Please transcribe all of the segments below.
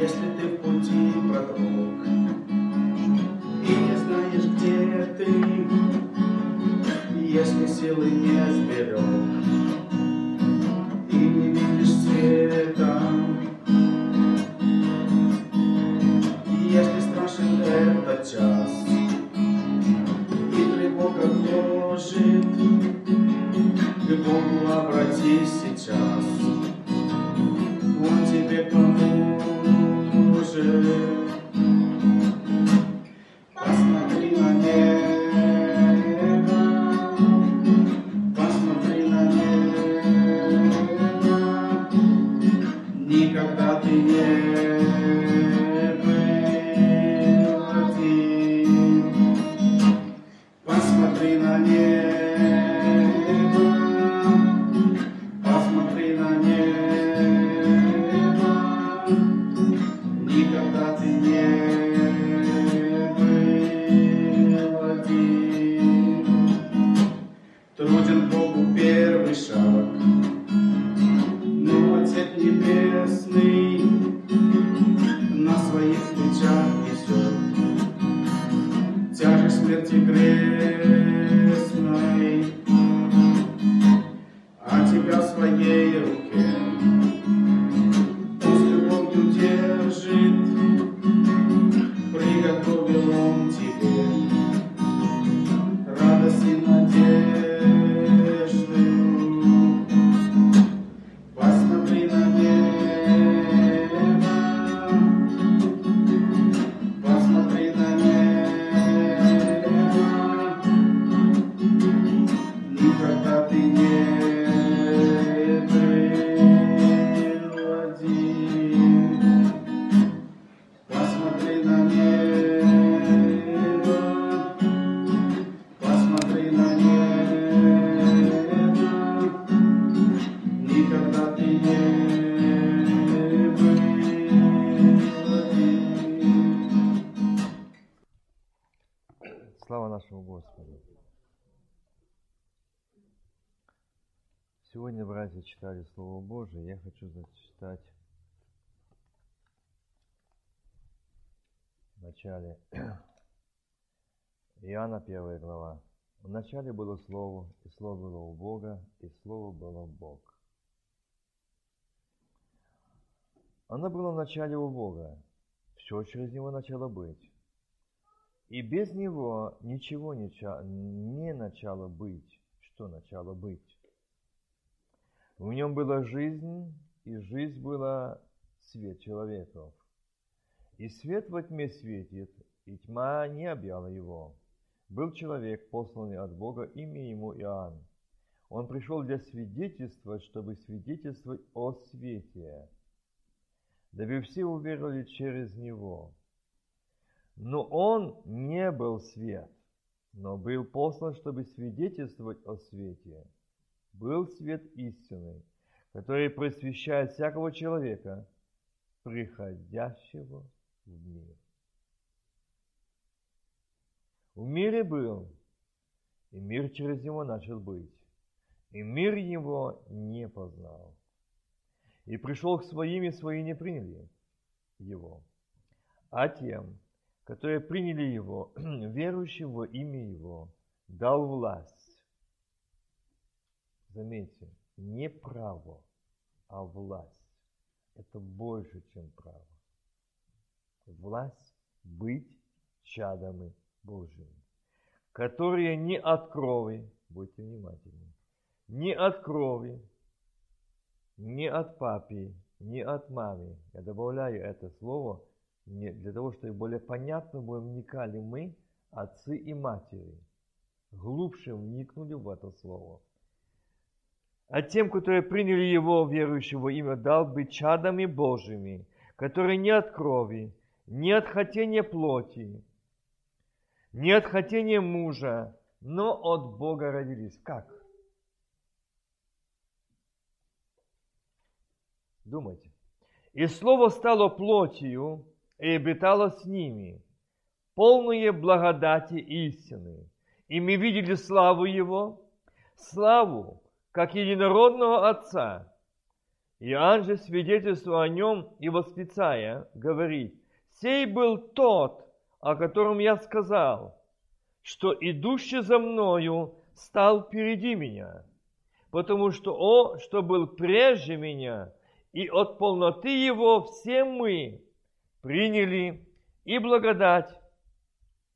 Если ты в пути продрог И не знаешь, где ты Если силы не сберег Божие. Я хочу зачитать в начале Иоанна 1 глава. В начале было Слово, и Слово было у Бога, и Слово было Бог. Оно было в начале у Бога. Все через Него начало быть. И без Него ничего не, не начало быть. Что начало быть? В нем была жизнь, и жизнь была свет человеков. И свет во тьме светит, и тьма не объяла его. Был человек, посланный от Бога, имя ему Иоанн. Он пришел для свидетельства, чтобы свидетельствовать о свете, дабы все уверовали через него. Но он не был свет, но был послан, чтобы свидетельствовать о свете. Был свет истины, который просвещает всякого человека, приходящего в мир. В мире был, и мир через него начал быть, и мир его не познал. И пришел к своим, и свои не приняли его. А тем, которые приняли его, верующим во имя его, дал власть. Заметьте, не право, а власть. Это больше, чем право. Власть быть чадами Божьими, которые не от крови, будьте внимательны, не от крови, не от папи, не от мамы. Я добавляю это слово не для того, чтобы более понятно было, вникали мы, отцы и матери, глубже вникнули в это слово. А тем, которые приняли Его, верующего имя, дал быть чадами Божьими, которые не от крови, не от хотения плоти, не от хотения мужа, но от Бога родились. Как? Думайте. И Слово стало плотью и обитало с ними, полные благодати истины. И мы видели славу Его, славу, как единородного Отца, Иоанн же свидетельство о нем и восклицая, говорит, «Сей был тот, о котором я сказал, что идущий за мною стал впереди меня, потому что он, что был прежде меня, и от полноты его все мы приняли и благодать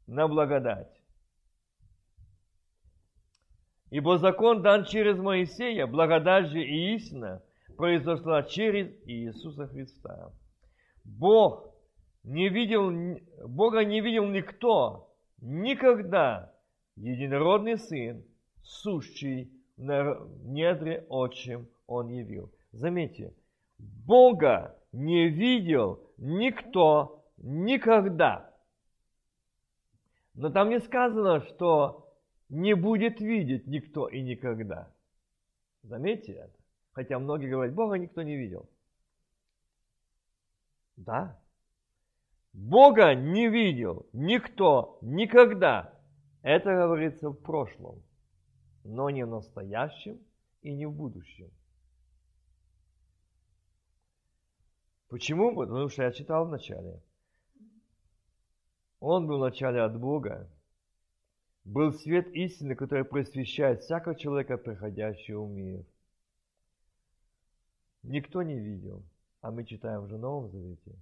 на благодать. Ибо закон дан через Моисея, благодать же и истина произошла через Иисуса Христа. Бог не видел, Бога не видел никто, никогда, единородный Сын, сущий на недре отчим Он явил. Заметьте, Бога не видел никто никогда. Но там не сказано, что не будет видеть никто и никогда. Заметьте это. Хотя многие говорят, Бога никто не видел. Да. Бога не видел никто никогда. Это говорится в прошлом, но не в настоящем и не в будущем. Почему? Потому что я читал в начале. Он был в начале от Бога, был свет истины, который просвещает всякого человека, приходящего в мир. Никто не видел, а мы читаем в Новом Завете.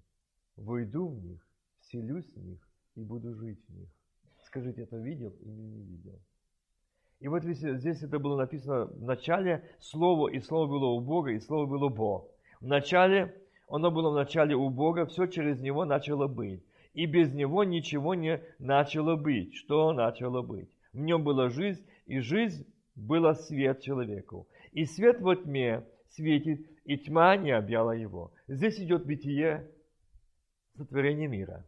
Войду в них, селюсь в них и буду жить в них. Скажите, это видел или не видел? И вот здесь это было написано в начале Слово, и Слово было у Бога, и Слово было Бог. В начале, оно было в начале у Бога, все через Него начало быть и без него ничего не начало быть. Что начало быть? В нем была жизнь, и жизнь была свет человеку. И свет во тьме светит, и тьма не объяла его. Здесь идет бытие сотворения мира.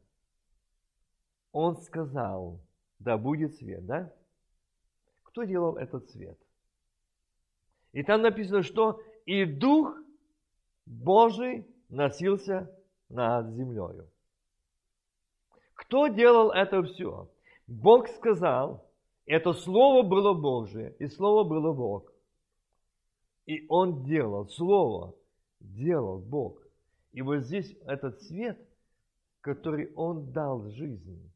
Он сказал, да будет свет, да? Кто делал этот свет? И там написано, что и Дух Божий носился над землею. Кто делал это все? Бог сказал, это Слово было Божие, и Слово было Бог. И Он делал, Слово делал Бог. И вот здесь этот свет, который Он дал жизни.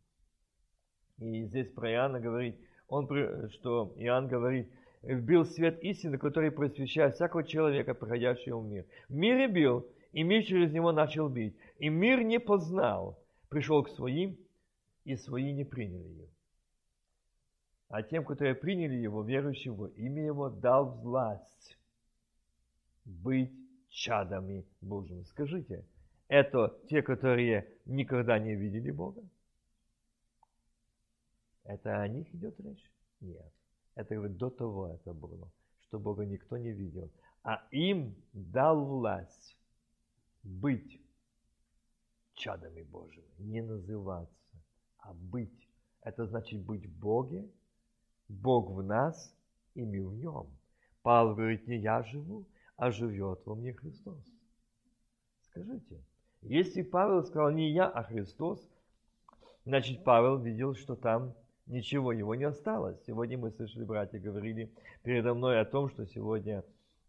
И здесь про Иоанна говорит, он, что Иоанн говорит, бил свет истины, который просвещает всякого человека, приходящего в мир. В мире бил, и мир через него начал бить. И мир не познал, пришел к своим, и свои не приняли его. А тем, которые приняли его, верующим в имя его, дал власть быть чадами Божьими. Скажите, это те, которые никогда не видели Бога? Это о них идет речь? Нет. Это говорит, до того это было, что Бога никто не видел. А им дал власть быть чадами Божьими, не называться, а быть. Это значит быть в Боге, Бог в нас, и мы в нем. Павел говорит, не я живу, а живет во мне Христос. Скажите, если Павел сказал не я, а Христос, значит Павел видел, что там ничего его не осталось. Сегодня мы слышали, братья говорили передо мной о том, что сегодня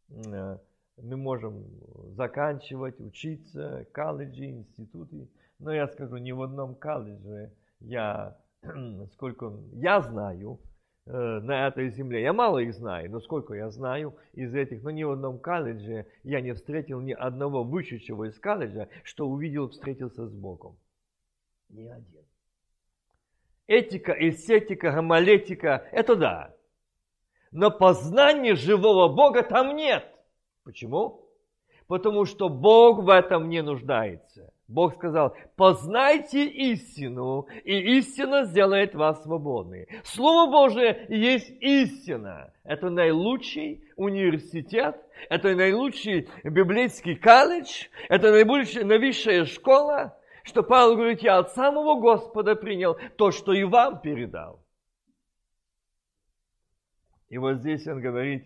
э, мы можем заканчивать, учиться, колледжи, институты. Но я скажу, ни в одном колледже я, сколько я знаю э, на этой земле, я мало их знаю, но сколько я знаю из этих, но ни в одном колледже я не встретил ни одного вышедшего из колледжа, что увидел, встретился с Богом. Ни один. Этика, эстетика, гомолетика – это да. Но познания живого Бога там нет. Почему? Потому что Бог в этом не нуждается. Бог сказал, познайте истину, и истина сделает вас свободными. Слово Божие есть истина. Это наилучший университет, это наилучший библейский колледж, это наилучшая новейшая школа, что Павел говорит, я от самого Господа принял то, что и вам передал. И вот здесь он говорит,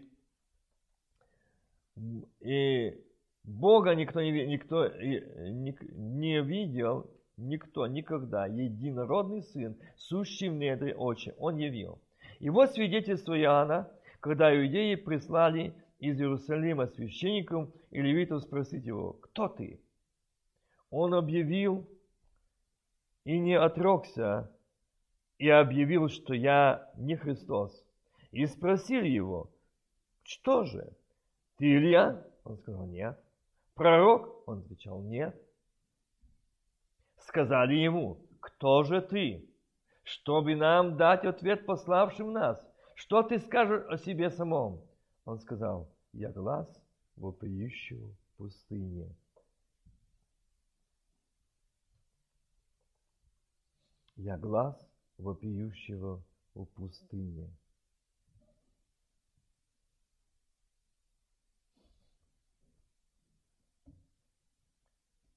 и Бога никто не, никто не видел, никто никогда, единородный Сын, сущий в недре очи, Он явил. И вот свидетельство Иоанна, когда иудеи прислали из Иерусалима священникам и левитов спросить его, кто ты? Он объявил и не отрекся, и объявил, что я не Христос. И спросили его, что же, ты Илья? Он сказал, нет. Пророк? Он отвечал, нет. Сказали ему, кто же ты? Чтобы нам дать ответ пославшим нас. Что ты скажешь о себе самом? Он сказал, я глаз вопиющего в пустыне. Я глаз вопиющего в пустыне.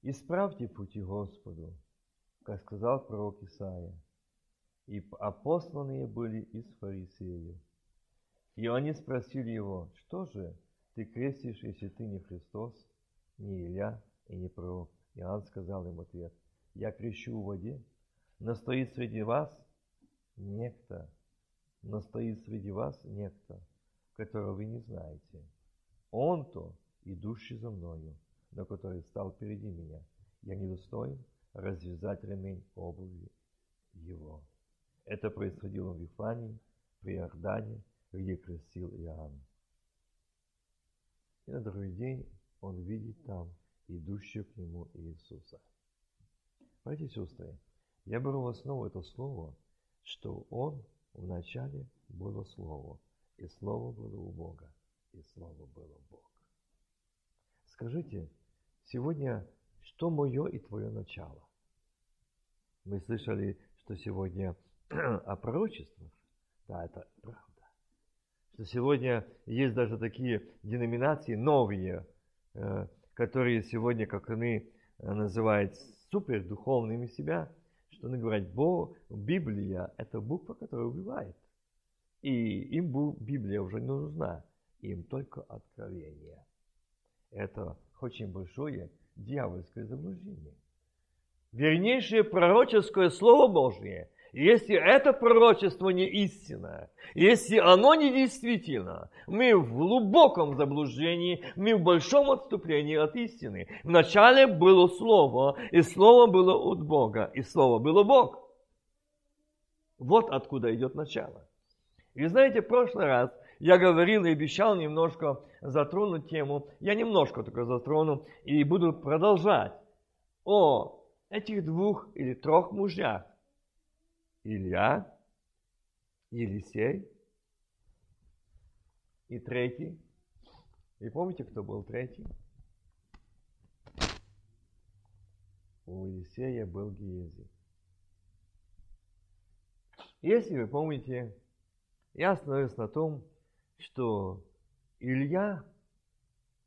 Исправьте пути Господу, как сказал пророк Исаия. И опосланные были из фарисеев. И они спросили его, что же ты крестишь, если ты не Христос, не Илья и не пророк? Иоанн сказал им ответ, я крещу в воде, но стоит среди вас некто, но стоит среди вас некто, которого вы не знаете. Он-то, идущий за мною, но который стал впереди меня. Я недостоин развязать ремень обуви его. Это происходило в Вифании, при Иордане, где крестил Иоанн. И на другой день он видит там идущего к нему Иисуса. Братья и сестры, я беру в основу это слово, что Он вначале было Слово, и Слово было у Бога, и Слово было Бог. Скажите, сегодня что мое и твое начало? Мы слышали, что сегодня о пророчествах. Да, это правда. Что сегодня есть даже такие деноминации новые, э, которые сегодня, как они э, называют, супердуховными себя, что они говорят, Бог, Библия – это буква, которая убивает. И им Библия уже не нужна, им только откровение. Это очень большое дьявольское заблуждение. Вернейшее пророческое Слово Божье, если это пророчество не истинное, если оно не действительно, мы в глубоком заблуждении, мы в большом отступлении от истины. Вначале было Слово, и Слово было от Бога, и Слово было Бог. Вот откуда идет начало. И знаете, в прошлый раз я говорил и обещал немножко затронуть тему. Я немножко только затрону и буду продолжать о этих двух или трех мужьях. Илья, Елисей и третий. И помните, кто был третий? У Елисея был Гиези. Если вы помните, я остановился на том, что Илья,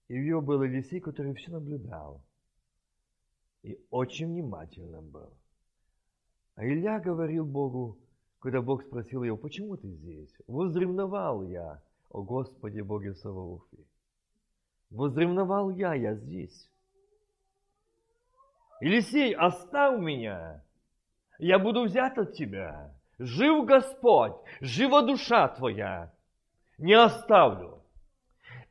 и у него был Елисей, который все наблюдал. И очень внимательным был. А Илья говорил Богу, когда Бог спросил его, почему ты здесь? Возревновал я, о Господи Боге Саваофе. Возревновал я, я здесь. Елисей, оставь меня, я буду взят от тебя. Жив Господь, жива душа твоя не оставлю.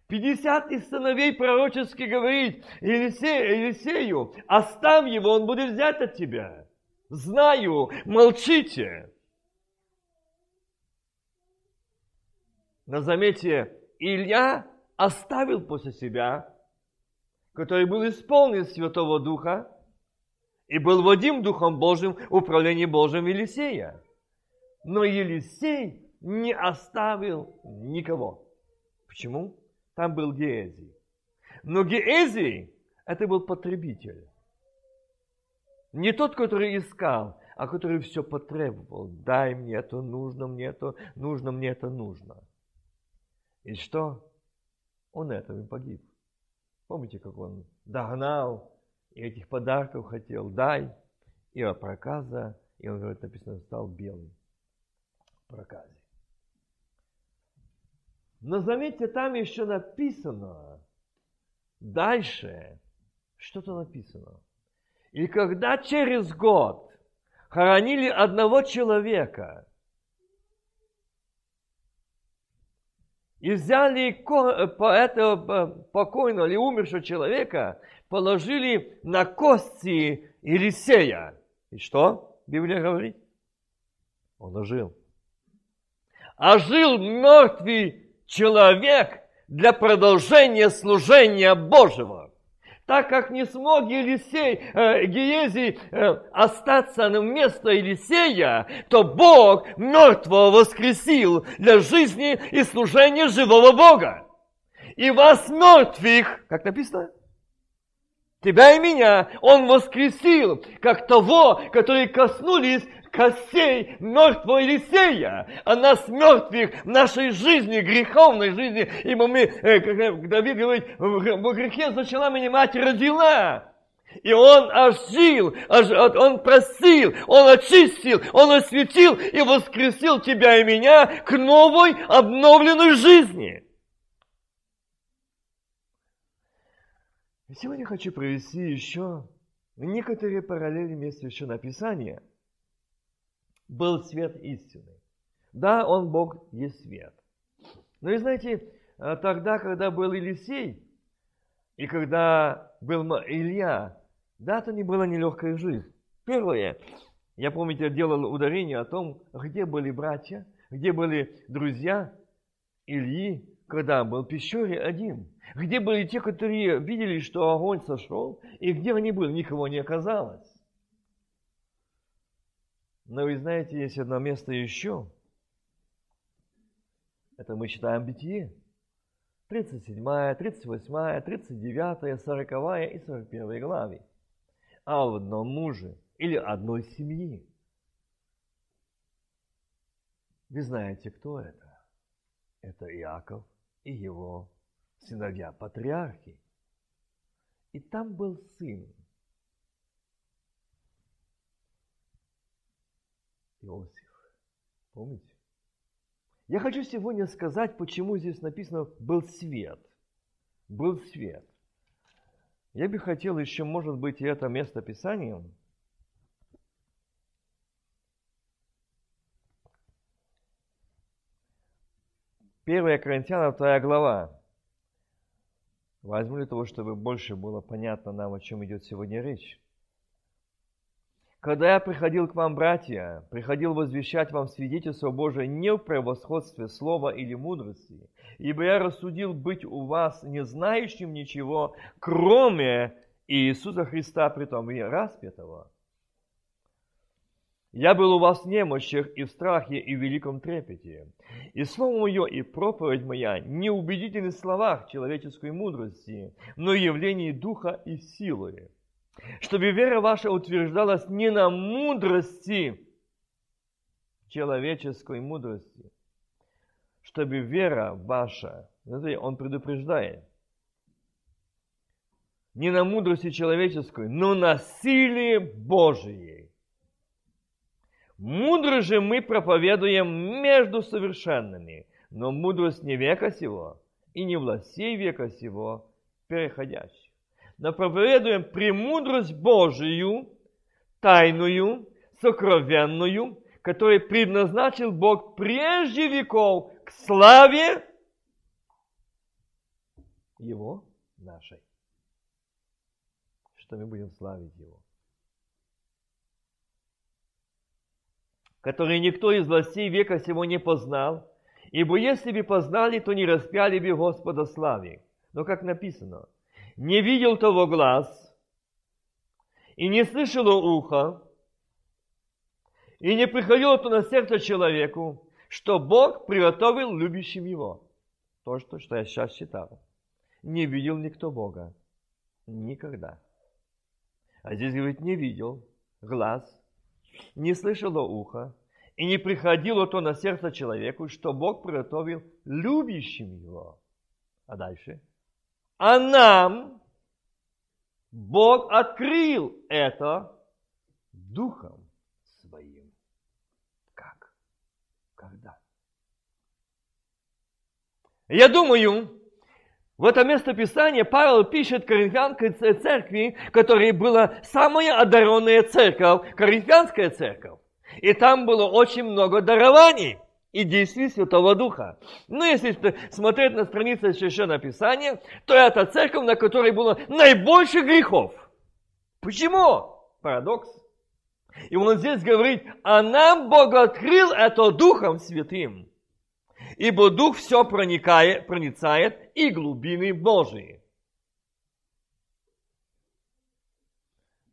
50 из сыновей пророчески говорит Елисею, оставь его, он будет взять от тебя. Знаю, молчите. Но заметьте, Илья оставил после себя, который был исполнен Святого Духа и был водим Духом Божьим в управлении Божьим Елисея. Но Елисей не оставил никого. Почему? Там был Геэзий. Но Геэзий – это был потребитель. Не тот, который искал, а который все потребовал. Дай мне это, нужно мне это, нужно мне это, нужно. И что? Он этим погиб. Помните, как он догнал и этих подарков хотел, дай, и проказа, и он, говорит, написано, стал белый проказе. Но заметьте, там еще написано, дальше что-то написано. И когда через год хоронили одного человека, И взяли этого покойного или умершего человека, положили на кости Елисея. И что Библия говорит? Он ожил. Ожил мертвый человек для продолжения служения Божьего. Так как не смог Елисей, э, Гиезий э, остаться на место Елисея, то Бог мертвого воскресил для жизни и служения живого Бога. И вас мертвых, как написано, тебя и меня, Он воскресил, как того, которые коснулись костей мертвого Елисея, а нас мертвых в нашей жизни, греховной жизни, ибо мы, э, как Давид говорит, в грехе зачала меня мать родила. И он ожил, он просил, он очистил, он осветил и воскресил тебя и меня к новой обновленной жизни. Сегодня хочу провести еще некоторые параллели вместе еще на Писание – был свет истины. Да, он Бог есть свет. Но и знаете, э, тогда, когда был Елисей, и когда был Илья, да, то не была нелегкая жизнь. Первое, я, помните, делал ударение о том, где были братья, где были друзья Ильи, когда был в пещере один. Где были те, которые видели, что огонь сошел, и где они были, никого не оказалось. Но вы знаете, есть одно место еще. Это мы читаем Бытие. 37, 38, 39, 40 и 41 главы. А в одном муже или одной семьи. Вы знаете, кто это? Это Иаков и его сыновья, патриархи. И там был сын, Иосиф. Помните? Я хочу сегодня сказать, почему здесь написано «был свет». Был свет. Я бы хотел еще, может быть, и это место Писания Первая Коринфянам, вторая глава. Возьму для того, чтобы больше было понятно нам, о чем идет сегодня речь. Когда я приходил к вам, братья, приходил возвещать вам свидетельство Божие не в превосходстве слова или мудрости, ибо я рассудил быть у вас не знающим ничего, кроме Иисуса Христа, притом и распятого. Я был у вас в немощах и в страхе, и в великом трепете. И слово мое, и проповедь моя не убедительны в словах человеческой мудрости, но явлении духа и силы чтобы вера ваша утверждалась не на мудрости, человеческой мудрости, чтобы вера ваша, смотрите, он предупреждает, не на мудрости человеческой, но на силе Божией. Мудро же мы проповедуем между совершенными, но мудрость не века сего и не властей века сего переходящих но проповедуем премудрость Божию, тайную, сокровенную, которую предназначил Бог прежде веков к славе Его нашей. Что мы будем славить Его. Который никто из властей века сего не познал, ибо если бы познали, то не распяли бы Господа славе. Но как написано – не видел того глаз, и не слышало ухо, и не приходило то на сердце человеку, что Бог приготовил любящим его. То, что, что я сейчас читал. Не видел никто Бога. Никогда. А здесь говорит, не видел глаз, не слышало ухо, и не приходило то на сердце человеку, что Бог приготовил любящим его. А дальше? А нам Бог открыл это Духом Своим. Как? Когда? Я думаю, в это место Писания Павел пишет Коринфянской церкви, которая была самая одаренная церковь, Коринфянская церковь. И там было очень много дарований. И действий Святого Духа. Но если смотреть на страницы Священного Писания, то это церковь, на которой было наибольше грехов. Почему? Парадокс. И он здесь говорит, а нам Бог открыл это Духом Святым. Ибо Дух все проникает, проницает и глубины Божии.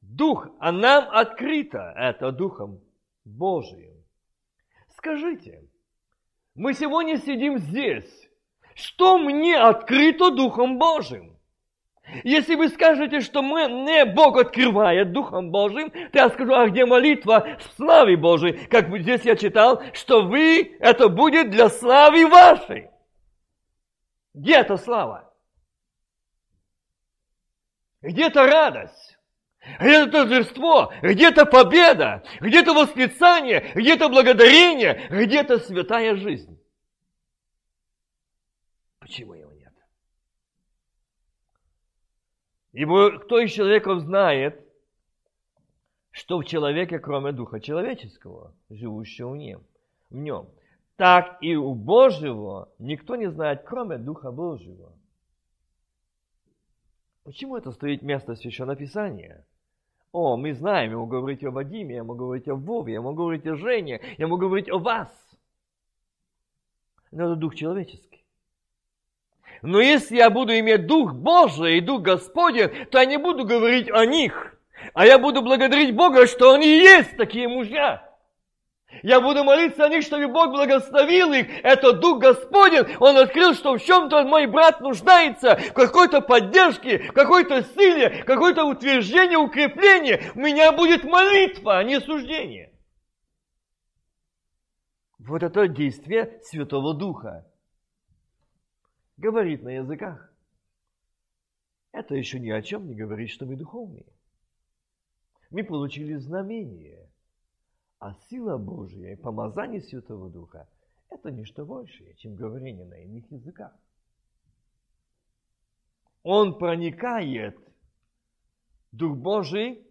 Дух, а нам открыто это Духом Божиим. Скажите, мы сегодня сидим здесь. Что мне открыто Духом Божьим? Если вы скажете, что мы, не Бог открывает Духом Божьим, то я скажу, а где молитва в славе Божией? Как здесь я читал, что вы, это будет для славы вашей. Где эта слава? Где-то радость, где-то торжество, где-то победа, где-то восклицание, где-то благодарение, где-то святая жизнь. Почему его нет? Ибо кто из человеков знает, что в человеке, кроме Духа человеческого, живущего в нем, в нем, так и у Божьего никто не знает, кроме Духа Божьего. Почему это стоит место Священного Писания? О, мы знаем, я могу говорить о Вадиме, я могу говорить о Вове, я могу говорить о Жене, я могу говорить о вас. Но это Дух человеческий. Но если я буду иметь Дух Божий и Дух Господень, то я не буду говорить о них, а я буду благодарить Бога, что они есть такие мужья. Я буду молиться о них, чтобы Бог благословил их. Это Дух Господень. Он открыл, что в чем-то мой брат нуждается, в какой-то поддержке, в какой-то силе, какое-то утверждение, укрепление. У меня будет молитва, а не суждение. Вот это действие Святого Духа говорит на языках. Это еще ни о чем не говорит, что мы духовные. Мы получили знамение, а сила Божья и помазание Святого Духа – это ничто большее, чем говорение на иных языках. Он проникает, Дух Божий,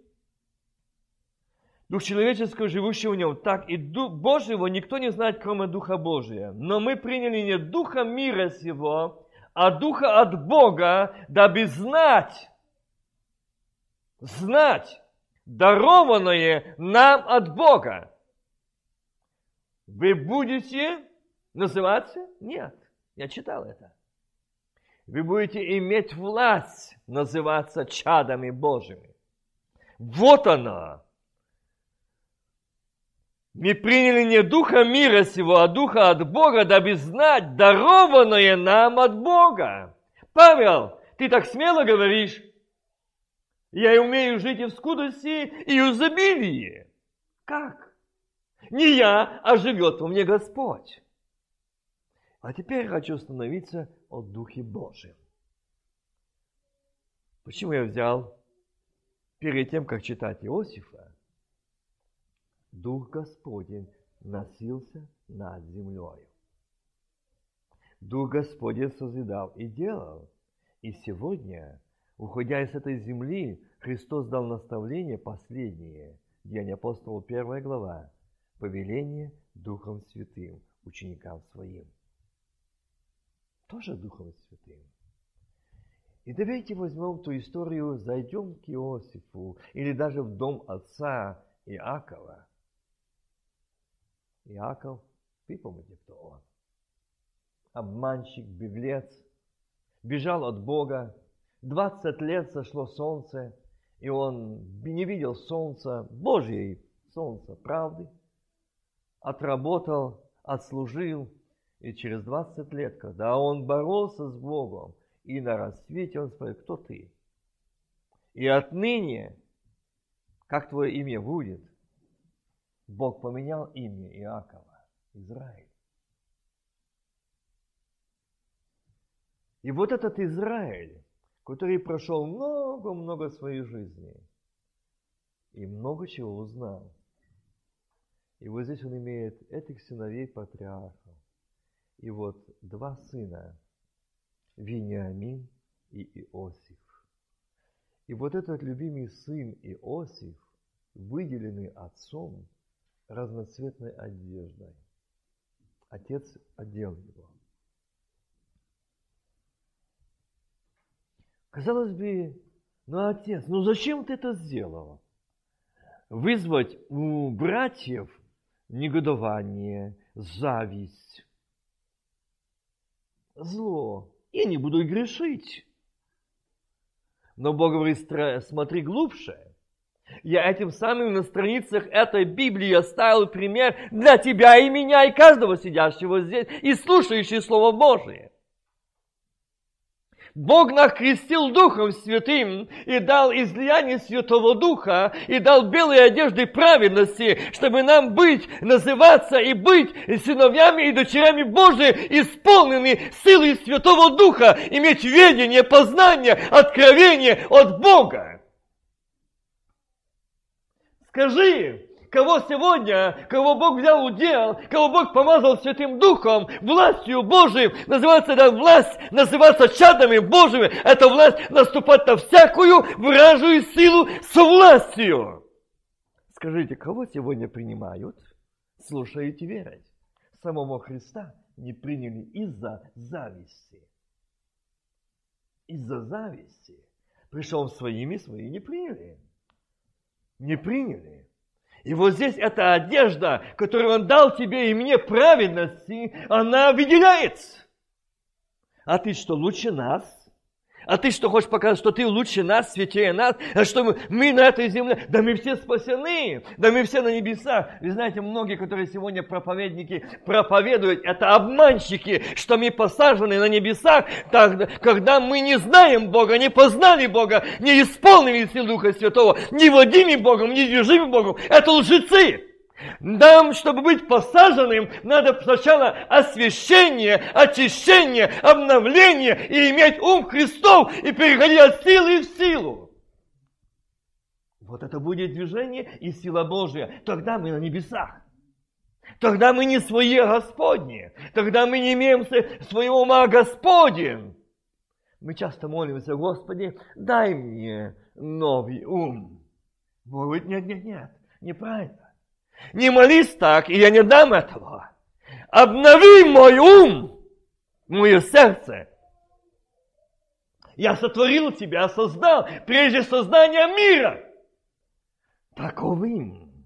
Дух человеческого, живущий в нем. Так и Дух Божьего никто не знает, кроме Духа Божия. Но мы приняли не Духа мира сего, а Духа от Бога, дабы знать, знать, дарованное нам от Бога. Вы будете называться? Нет, я читал это. Вы будете иметь власть называться чадами Божьими. Вот она, мы приняли не духа мира сего, а духа от Бога, дабы знать дарованное нам от Бога. Павел, ты так смело говоришь, я умею жить и в скудости, и в изобилии. Как? Не я, а живет во мне Господь. А теперь хочу остановиться о Духе Божьем. Почему я взял перед тем, как читать Иосифа, Дух Господень носился над землей. Дух Господень созидал и делал. И сегодня, уходя из этой земли, Христос дал наставление последнее, Деяния апостолов, первая глава, повеление Духом Святым ученикам своим. Тоже Духом Святым. И давайте возьмем ту историю, зайдем к Иосифу, или даже в дом отца Иакова, Иаков, вы помните, кто он? Обманщик, беглец, бежал от Бога, 20 лет сошло солнце, и он не видел солнца, Божьей солнца, правды, отработал, отслужил, и через 20 лет, когда он боролся с Богом, и на рассвете он спросил, кто ты? И отныне, как твое имя будет? Бог поменял имя Иакова, Израиль. И вот этот Израиль, который прошел много-много своей жизни и много чего узнал. И вот здесь он имеет этих сыновей патриархов. И вот два сына, Вениамин и Иосиф. И вот этот любимый сын Иосиф, выделенный отцом, разноцветной одеждой, Отец одел его. Казалось бы, ну, отец, ну зачем ты это сделал? Вызвать у братьев негодование, зависть, зло. Я не буду грешить. Но Бог говорит, смотри глубже. Я этим самым на страницах этой Библии оставил пример для тебя и меня, и каждого сидящего здесь, и слушающего Слово Божие. Бог нас крестил Духом Святым и дал излияние Святого Духа и дал белые одежды праведности, чтобы нам быть, называться и быть сыновьями и дочерями Божьими, исполненными силой Святого Духа, иметь ведение, познание, откровение от Бога. Скажи, кого сегодня, кого Бог взял удел, кого Бог помазал Святым Духом, властью Божией, называется эта власть, называться чадами Божьими, это власть наступать на всякую вражую силу с властью. Скажите, кого сегодня принимают, слушаете верить? Самого Христа не приняли из-за зависти. Из-за зависти. Пришел своими, свои не приняли. Не приняли. И вот здесь эта одежда, которую Он дал тебе и мне праведности, она выделяется. А ты что, лучше нас? А ты что, хочешь показать, что ты лучше нас, святее нас? А что мы, мы на этой земле? Да мы все спасены, да мы все на небесах. Вы знаете, многие, которые сегодня проповедники проповедуют, это обманщики, что мы посажены на небесах, тогда, когда мы не знаем Бога, не познали Бога, не исполнили сил Духа Святого, не водими Богом, не движимы Богом. Это лжецы. Нам, чтобы быть посаженным, надо сначала освящение, очищение, обновление и иметь ум Христов и переходить от силы в силу. Вот это будет движение и сила Божья. Тогда мы на небесах. Тогда мы не свои, а Господни. Тогда мы не имеем своего ума, а Господень. Мы часто молимся, Господи, дай мне новый ум. Бог говорит, нет, нет, нет, неправильно. Не молись так, и я не дам этого. Обнови мой ум, мое сердце. Я сотворил тебя, создал прежде создания мира. Таковым.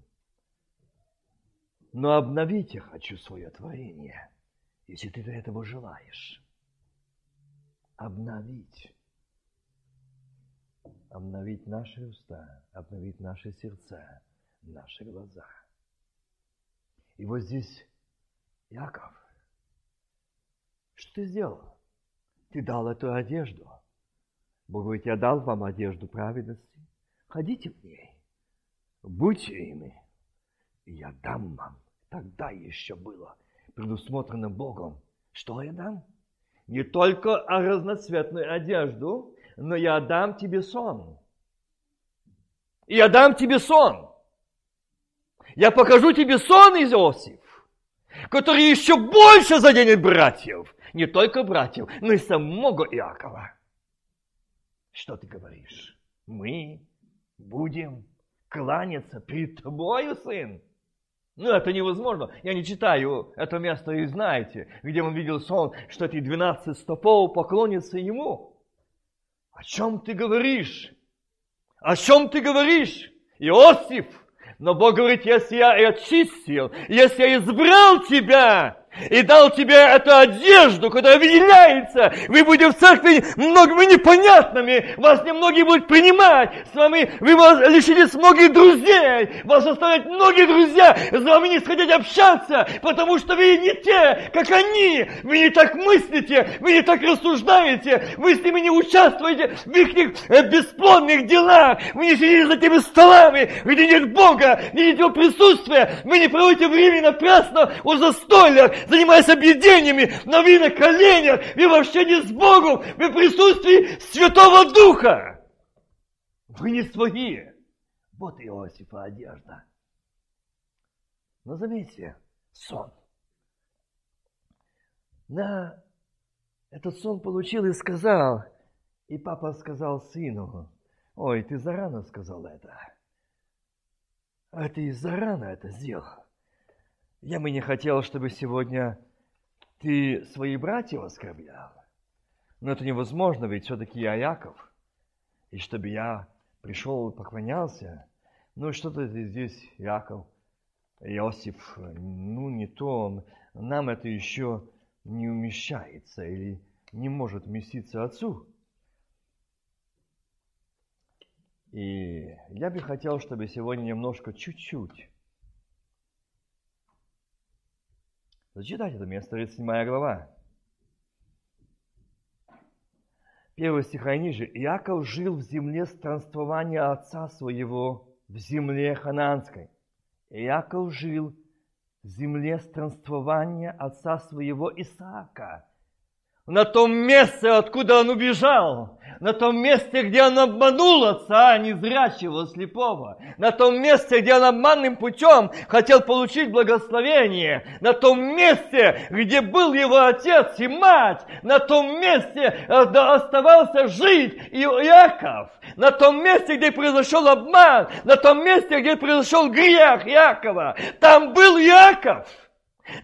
Но обновить я хочу свое творение, если ты этого желаешь. Обновить. Обновить наши уста, обновить наши сердца, наши глаза. И вот здесь Яков. Что ты сделал? Ты дал эту одежду. Бог говорит, я дал вам одежду праведности. Ходите в ней. Будьте ими. И я дам вам. Тогда еще было предусмотрено Богом. Что я дам? Не только разноцветную одежду, но я дам тебе сон. И я дам тебе сон. Я покажу тебе сон, Иосиф, который еще больше заденет братьев. Не только братьев, но и самого Иакова. Что ты говоришь? Мы будем кланяться перед тобою, сын? Ну, это невозможно. Я не читаю это место, и знаете, где он видел сон, что эти 12 стопов поклонятся ему. О чем ты говоришь? О чем ты говоришь? Иосиф, но Бог говорит, если я очистил, если я избрал тебя, и дал тебе эту одежду, которая выделяется. Вы будете в церкви многими непонятными, вас немногие будут принимать, с вами вы вас лишились многих друзей, вас оставят многие друзья, с вами не хотят общаться, потому что вы не те, как они, вы не так мыслите, вы не так рассуждаете, вы с ними не участвуете в их э, бесплодных делах, вы не сидите за теми столами, где нет Бога, не нет Его присутствия, вы не проводите время напрасно у застольях, занимаясь объединениями, но вы на коленях, вы вообще не с Богом, вы в присутствии Святого Духа. Вы не свои. Вот Иосифа одежда. Но заметьте, сон. На этот сон получил и сказал, и папа сказал сыну, ой, ты зарано сказал это. А ты зарано это сделал. Я бы не хотел, чтобы сегодня ты своих братьев оскорблял. Но это невозможно, ведь все-таки я Яков. И чтобы я пришел и поклонялся, ну что-то здесь Яков, Иосиф, ну не то, нам это еще не умещается или не может вместиться отцу. И я бы хотел, чтобы сегодня немножко, чуть-чуть Зачитайте это место, 37 глава. Первый стих ниже. Иаков жил в земле странствования отца своего, в земле хананской. Иаков жил в земле странствования отца своего Исаака – на том месте, откуда он убежал, на том месте, где он обманул отца незрячего, слепого, на том месте, где он обманным путем хотел получить благословение, на том месте, где был его отец и мать, на том месте э, оставался жить Иаков, на том месте, где произошел обман, на том месте, где произошел грех Якова, там был Яков.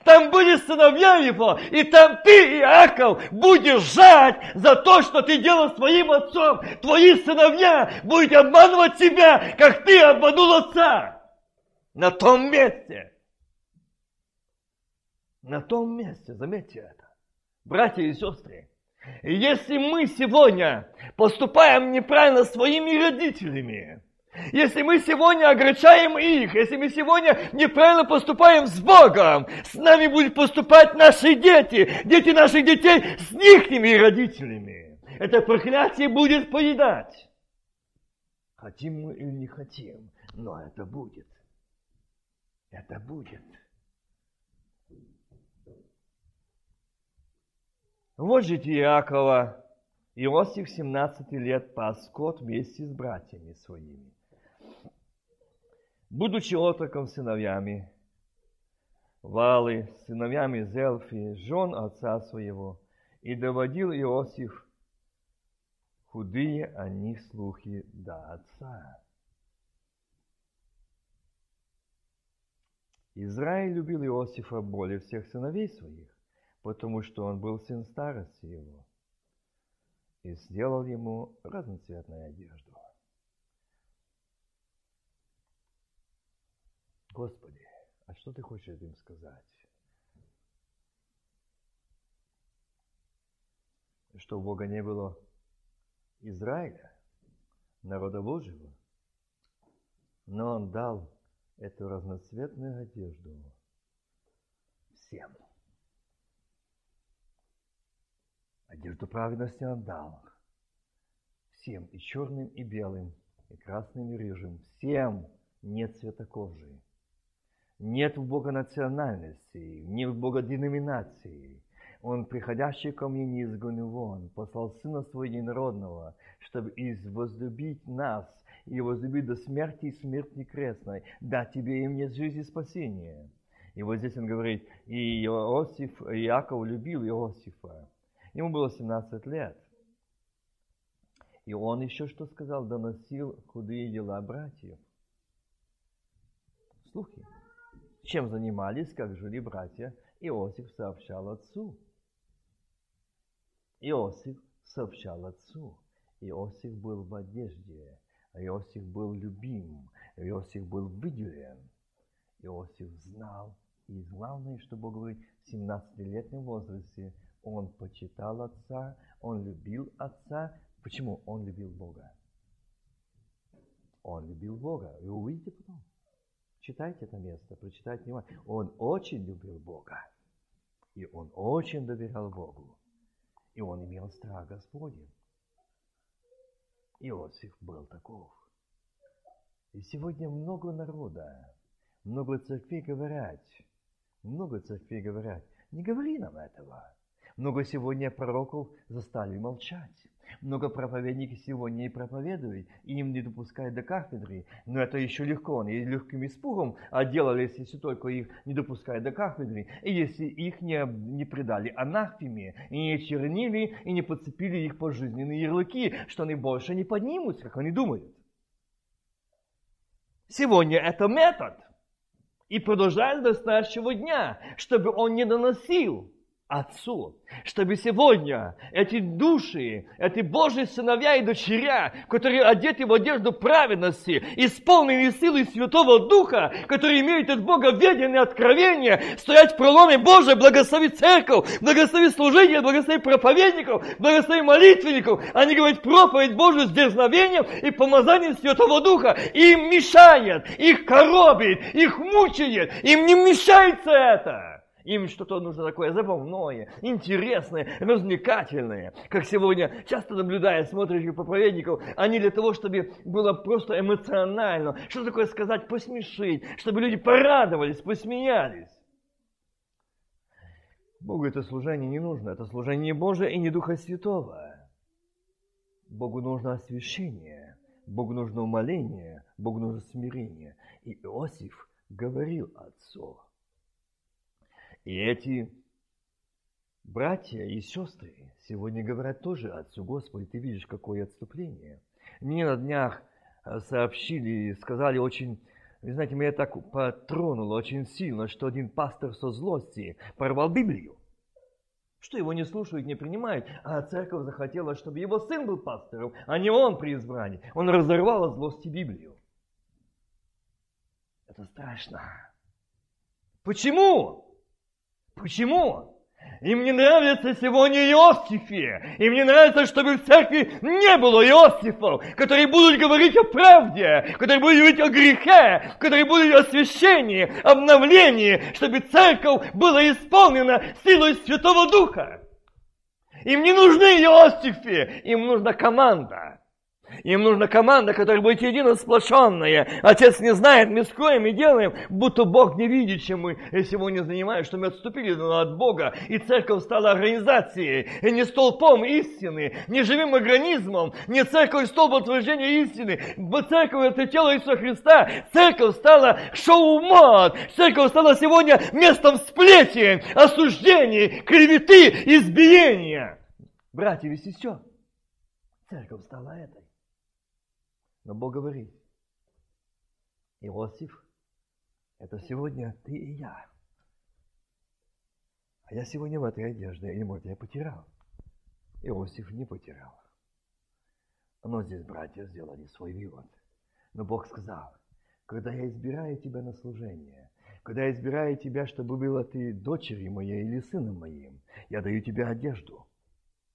Там были сыновья его, и там ты, Иаков, будешь жать за то, что ты делал своим отцом. Твои сыновья будут обманывать тебя, как ты обманул отца. На том месте. На том месте, заметьте это. Братья и сестры, если мы сегодня поступаем неправильно своими родителями, если мы сегодня огорчаем их, если мы сегодня неправильно поступаем с Богом, с нами будут поступать наши дети, дети наших детей с ихними родителями. Это проклятие будет поедать. Хотим мы или не хотим, но это будет. Это будет. Вот житие Иакова. Иосиф 17 лет пас скот вместе с братьями своими будучи отроком сыновьями, Валы, сыновьями Зелфи, жен отца своего, и доводил Иосиф худые о них слухи до отца. Израиль любил Иосифа более всех сыновей своих, потому что он был сын старости его, и сделал ему разноцветную одежду. Господи, а что ты хочешь им сказать? Что у Бога не было Израиля, народа Божьего, но Он дал эту разноцветную одежду всем. Одежду праведности Он дал всем, и черным, и белым, и красным, и рыжим, всем цвета кожи. Нет в Бога национальности, нет в Бога деноминации. Он, приходящий ко мне, не изгонил вон, послал Сына Своего Единородного, чтобы возлюбить нас и возлюбить до смерти и смерти крестной, дать тебе и мне жизнь и спасение. И вот здесь он говорит, и Иосиф, Иаков любил Иосифа. Ему было 17 лет. И он еще что сказал? Доносил худые дела братьев. Слухи чем занимались, как жили братья, Иосиф сообщал отцу. Иосиф сообщал отцу. Иосиф был в одежде. Иосиф был любим. Иосиф был выделен. Иосиф знал. И главное, что Бог говорит, в 17-летнем возрасте он почитал отца, он любил отца. Почему? Он любил Бога. Он любил Бога. Вы увидите потом. Читайте это место, прочитайте внимательно. Он очень любил Бога. И он очень доверял Богу. И он имел страх Господень. Иосиф был таков. И сегодня много народа, много церквей говорят, много церквей говорят, не говори нам этого. Много сегодня пророков застали молчать. Много проповедников сегодня не проповедуют, и им не допускают до кафедры. Но это еще легко, они легким испугом отделались, если только их не допускают до кафедры. И если их не, не предали анафеме, и не чернили, и не подцепили их пожизненные ярлыки, что они больше не поднимутся, как они думают. Сегодня это метод. И продолжает до следующего дня, чтобы он не доносил Отцу, чтобы сегодня эти души, эти Божьи сыновья и дочеря, которые одеты в одежду праведности, исполнены силой Святого Духа, которые имеют от Бога ведение откровения, стоять в проломе Божия, благослови церковь, благослови служение, благослови проповедников, благослови молитвенников. Они говорят проповедь Божию с дерзновением и помазанием Святого Духа. Им мешает, их коробит, их мучает, им не мешается это. Им что-то нужно такое забавное, интересное, развлекательное. Как сегодня часто наблюдая, смотришь проповедников, они для того, чтобы было просто эмоционально, что такое сказать, посмешить, чтобы люди порадовались, посмеялись. Богу это служение не нужно, это служение Божие и не Духа Святого. Богу нужно освящение, Богу нужно умоление, Богу нужно смирение. И Иосиф говорил отцу, и эти братья и сестры сегодня говорят тоже Отцу, Господи, ты видишь, какое отступление. Мне на днях э, сообщили, сказали очень, вы знаете, меня так потронуло очень сильно, что один пастор со злости порвал Библию. Что его не слушают, не принимают, а церковь захотела, чтобы его сын был пастором, а не он при избрании. Он разорвал от злости Библию. Это страшно. Почему? Почему? Им не нравится сегодня Иосифе. Им не нравится, чтобы в церкви не было Иосифов, которые будут говорить о правде, которые будут говорить о грехе, которые будут о священии, обновлении, чтобы церковь была исполнена силой Святого Духа. Им не нужны Иосифы, им нужна команда. Им нужна команда, которая будет едино сплошенная. Отец не знает, мы скроем и делаем, будто Бог не видит, чем мы сегодня занимаемся, что мы отступили от Бога, и церковь стала организацией, и не столпом истины, не живым организмом, не церковь столб утверждения истины. Церковь это тело Иисуса Христа. Церковь стала шоу-мод. Церковь стала сегодня местом сплетен, осуждений, клеветы, избиения. Братья и сестры, церковь стала этой. Но Бог говорит, Иосиф, это сегодня ты и я. А я сегодня в этой одежде, или может я потерял. Иосиф не потерял. Но здесь братья сделали свой вывод. Но Бог сказал, когда я избираю тебя на служение, когда я избираю тебя, чтобы была ты дочерью моей или сыном моим, я даю тебе одежду.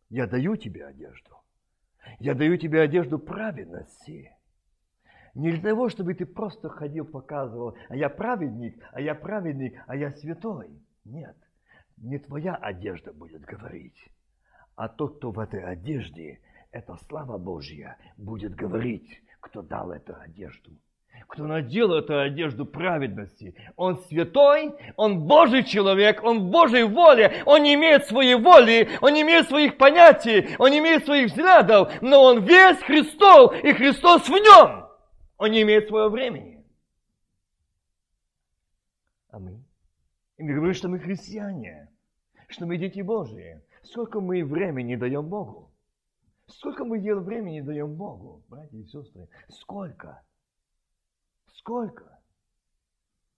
Я даю тебе одежду. Я даю тебе одежду праведности. Не для того, чтобы ты просто ходил, показывал, а я праведник, а я праведник, а я святой. Нет, не твоя одежда будет говорить, а тот, кто в этой одежде, это слава Божья, будет говорить, кто дал эту одежду. Кто надел эту одежду праведности. Он святой, он Божий человек, он в Божьей воле, он не имеет своей воли, он не имеет своих понятий, он не имеет своих взглядов, но он весь Христов, и Христос в нем. Он не имеет своего времени. А мы? И мы говорим, что мы христиане, что мы дети Божьи. Сколько мы времени даем Богу? Сколько мы дел времени даем Богу, братья и сестры? Сколько? Сколько?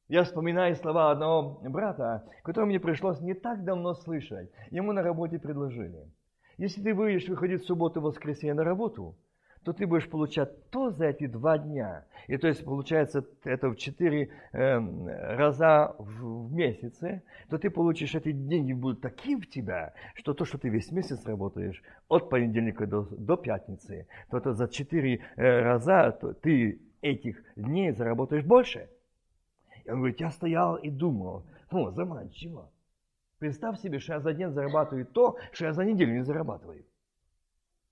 Я вспоминаю слова одного брата, которого мне пришлось не так давно слышать. Ему на работе предложили. Если ты будешь выходить в субботу и воскресенье на работу, то ты будешь получать то за эти два дня. И то есть получается это в четыре э, раза в, в месяце, то ты получишь эти деньги будут такие в тебя, что то, что ты весь месяц работаешь, от понедельника до, до пятницы, то это за четыре э, раза то ты этих дней заработаешь больше. И он говорит, я стоял и думал, ну, заманчиво. Представь себе, что я за день зарабатываю то, что я за неделю не зарабатываю.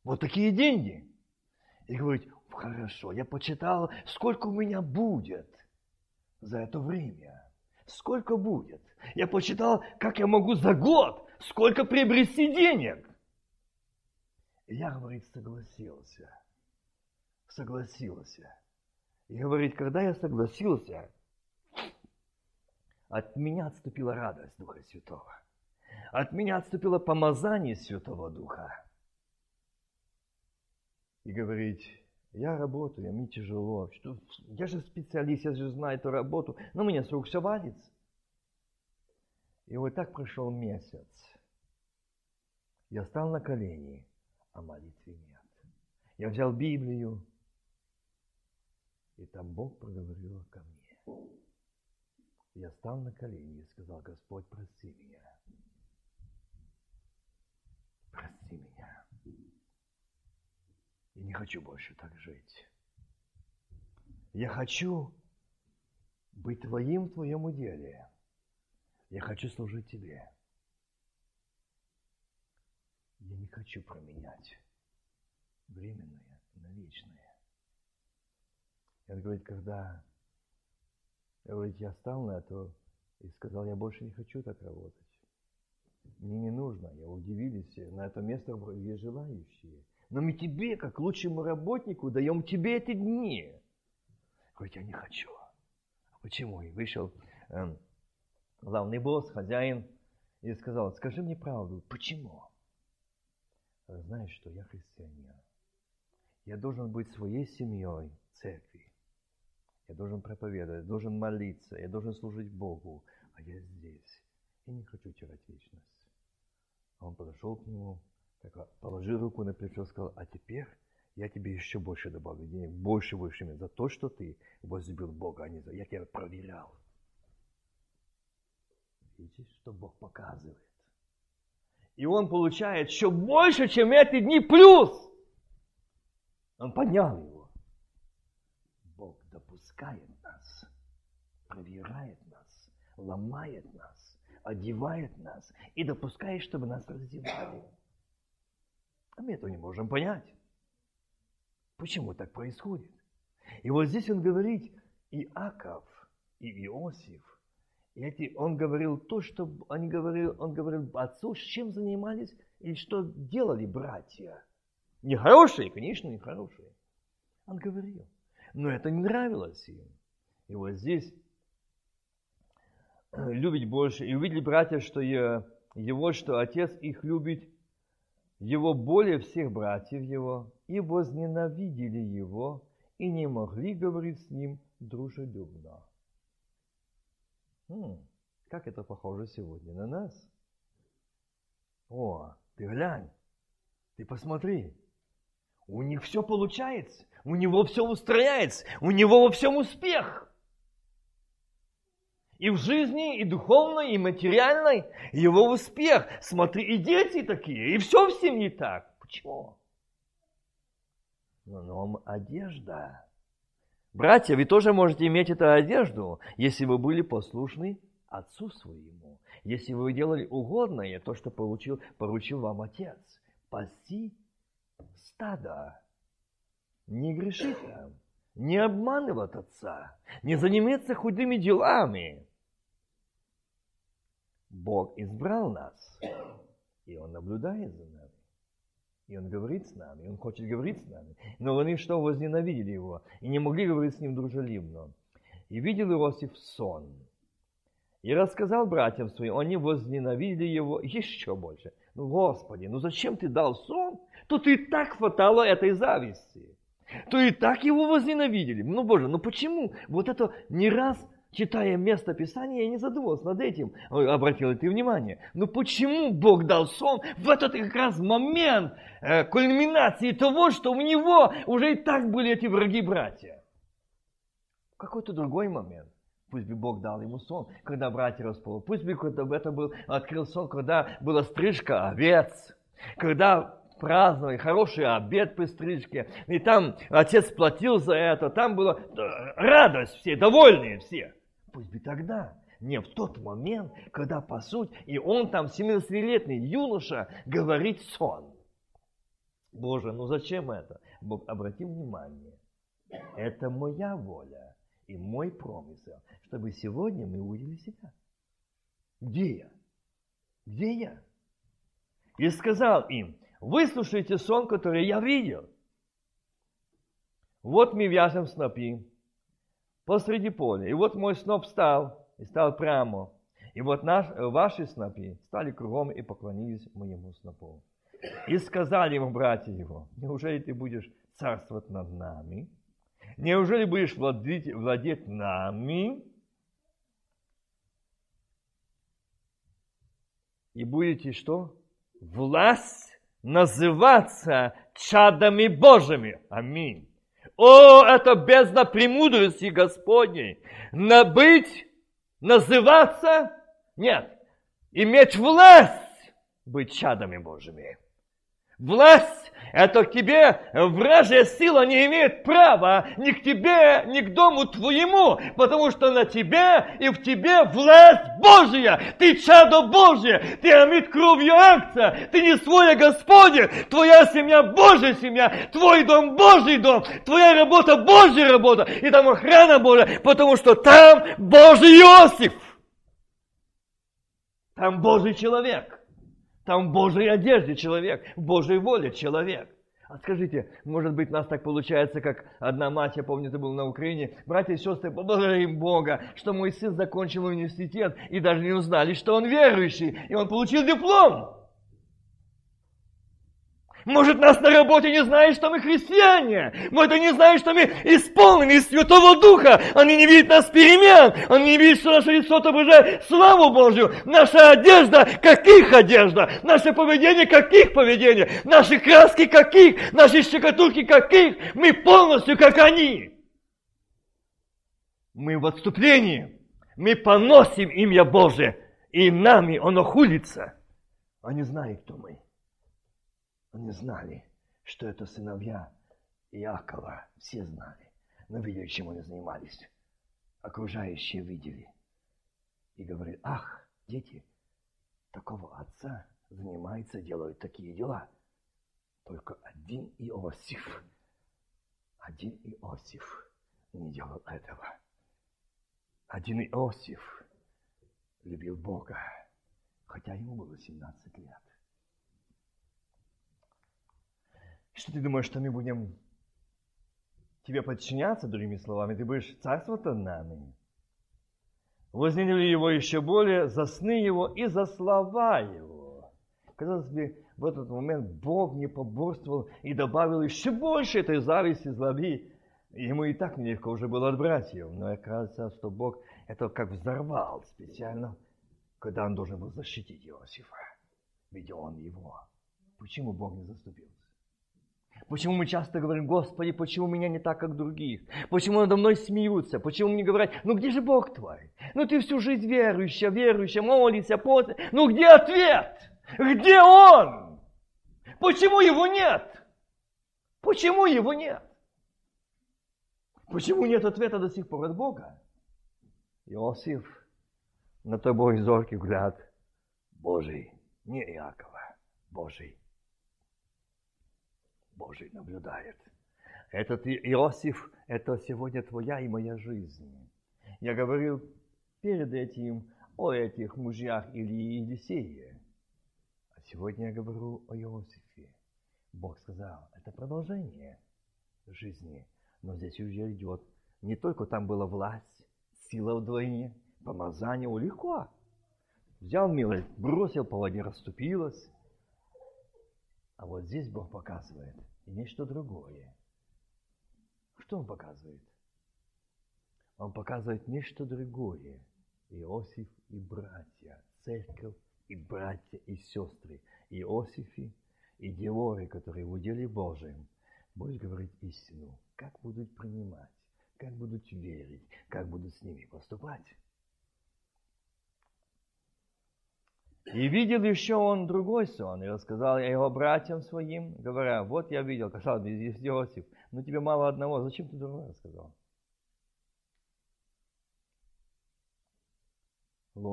Вот такие деньги и говорит, хорошо, я почитал, сколько у меня будет за это время. Сколько будет? Я почитал, как я могу за год, сколько приобрести денег. И я, говорит, согласился. Согласился. И говорит, когда я согласился, от меня отступила радость Духа Святого. От меня отступило помазание Святого Духа и говорить, я работаю, мне тяжело, что, я же специалист, я же знаю эту работу, но мне с рук все валится. И вот так прошел месяц. Я стал на колени, а молитвы нет. Я взял Библию, и там Бог проговорил ко мне. Я стал на колени и сказал, Господь, прости меня. Прости меня. Я не хочу больше так жить. Я хочу быть Твоим в Твоем уделе. Я хочу служить Тебе. Я не хочу променять временное на вечное. И он говорит, когда говорит, я стал на это и сказал, я больше не хочу так работать. Мне не нужно. Я удивились, на это место есть желающие. Но мы тебе, как лучшему работнику, даем тебе эти дни. Говорит, я не хочу. Почему? И вышел э, главный босс, хозяин, и сказал, скажи мне правду, почему? Знаешь, что я христианин. Я должен быть своей семьей, церкви. Я должен проповедовать, должен молиться, я должен служить Богу, а я здесь. Я не хочу терять вечность. А он подошел к нему, так, положил руку на плечо, сказал, а теперь я тебе еще больше добавлю денег, больше, больше за то, что ты возлюбил Бога, а не за... Я тебя проверял. Видите, что Бог показывает. И он получает еще больше, чем эти дни плюс. Он поднял его. Бог допускает нас, проверяет нас, ломает нас, одевает нас и допускает, чтобы нас раздевали. А мы этого не можем понять. Почему так происходит? И вот здесь он говорит, Иаков и Иосиф, и эти, он говорил то, что они говорил, он говорил отцу, чем занимались и что делали братья. Не хорошие, конечно, не хорошие. Он говорил. Но это не нравилось им. И вот здесь э, любить больше. И увидели братья, что его, что отец их любит, его более всех братьев его, и возненавидели его, и не могли говорить с ним дружелюбно. М-м, как это похоже сегодня на нас? О, ты глянь, ты посмотри, у них все получается, у него все устрояется, у него во всем успех. И в жизни, и духовной, и материальной его успех. Смотри, и дети такие, и все в семье так. Почему? Но одежда. Братья, вы тоже можете иметь эту одежду, если вы были послушны отцу своему. Если вы делали угодное, то, что получил, поручил вам отец. Паси стада. Не грешить там. Не обманывать отца. Не заниматься худыми делами. Бог избрал нас, и Он наблюдает за нами. И Он говорит с нами, Он хочет говорить с нами. Но они что, возненавидели Его и не могли говорить с Ним дружелюбно. И видел Иосиф сон. И рассказал братьям своим, они возненавидели его еще больше. Ну, Господи, ну зачем ты дал сон? Тут и так хватало этой зависти. То и так его возненавидели. Ну, Боже, ну почему? Вот это не раз читая место Писания, я не задумывался над этим, обратил ты внимание. Но почему Бог дал сон в этот как раз момент э, кульминации того, что у него уже и так были эти враги-братья? В какой-то другой момент. Пусть бы Бог дал ему сон, когда братья расположили. Пусть бы это был, открыл сон, когда была стрижка овец. Когда праздновали, хороший обед при стрижке. И там отец платил за это, там была э, радость все, довольные все. Пусть бы тогда, не в тот момент, когда по сути, и он там, 17-летний юноша, говорит сон. Боже, ну зачем это? Бог, обрати внимание, это моя воля и мой промысел, чтобы сегодня мы увидели себя. Где я? Где я? И сказал им, выслушайте сон, который я видел. Вот мы вяжем снопи, посреди поля. И вот мой сноп встал и стал прямо. И вот наш, ваши снопи стали кругом и поклонились моему снопу. И сказали ему братья его, неужели ты будешь царствовать над нами? Неужели будешь владеть, владеть нами? И будете что? власть называться чадами Божьими. Аминь. О, это бездна премудрости Господней. На быть, называться, нет, иметь власть быть чадами Божьими. Власть – это к тебе вражья сила не имеет права ни к тебе, ни к дому твоему, потому что на тебе и в тебе власть Божья. Ты чадо Божье, ты омит кровью акция, ты не своя Господи, твоя семья Божья семья, твой дом Божий дом, твоя работа Божья работа, и там охрана Божья, потому что там Божий Иосиф. Там Божий человек. Там в Божьей одежде человек, в Божьей воле человек. А скажите, может быть, нас так получается, как одна мать, я помню, это был на Украине, братья и сестры, поблагодарим Бога, что мой сын закончил университет, и даже не узнали, что он верующий, и он получил диплом. Может, нас на работе не знают, что мы христиане. Может, они не знают, что мы исполнены из Святого Духа. Они не видят нас перемен. Они не видят, что наше лицо отображает славу Божью. Наша одежда, каких одежда? Наше поведение, каких поведение? Наши краски, каких? Наши щекотурки, каких? Мы полностью, как они. Мы в отступлении. Мы поносим имя Божие. И нами оно хулится. Они знают, кто мы. Они знали, что это сыновья Иакова. Все знали. Но видели, чем они занимались. Окружающие видели. И говорили, ах, дети, такого отца занимается, делают такие дела. Только один Иосиф, один Иосиф не делал этого. Один Иосиф любил Бога, хотя ему было 17 лет. Что ты думаешь, что мы будем тебе подчиняться, другими словами? Ты будешь царствовать нами? Возненили его еще более за сны его и за слова его. Казалось бы, в этот момент Бог не поборствовал и добавил еще больше этой зависти, злоби. Ему и так нелегко уже было от братьев. Но оказывается, что Бог это как взорвал специально, когда он должен был защитить Иосифа. Ведь он его. Почему Бог не заступился? Почему мы часто говорим, Господи, почему меня не так, как других? Почему надо мной смеются? Почему мне говорят, ну где же Бог твой? Ну ты всю жизнь верующая, верующая, молишься, после. Ну где ответ? Где Он? Почему его нет? Почему его нет? Почему нет ответа до сих пор от Бога? Иосиф, на тобой зоркий взгляд Божий, не Иакова, Божий. Божий наблюдает. Этот Иосиф, это сегодня твоя и моя жизнь. Я говорил перед этим о этих мужьях или Елисее. А сегодня я говорю о Иосифе. Бог сказал, это продолжение жизни. Но здесь уже идет, не только там была власть, сила вдвойне, помазание, легко. Взял милость, бросил по воде, расступилась. А вот здесь Бог показывает – нечто другое. Что он показывает? Он показывает нечто другое. Иосиф и братья, церковь и братья и сестры, Иосифи и Деоры, которые в уделе Божьем, будут говорить истину, как будут принимать, как будут верить, как будут с ними поступать. И видел еще он другой сон, и рассказал его братьям своим, говоря, вот я видел, казалось, здесь Иосиф, но тебе мало одного, зачем ты другой рассказал?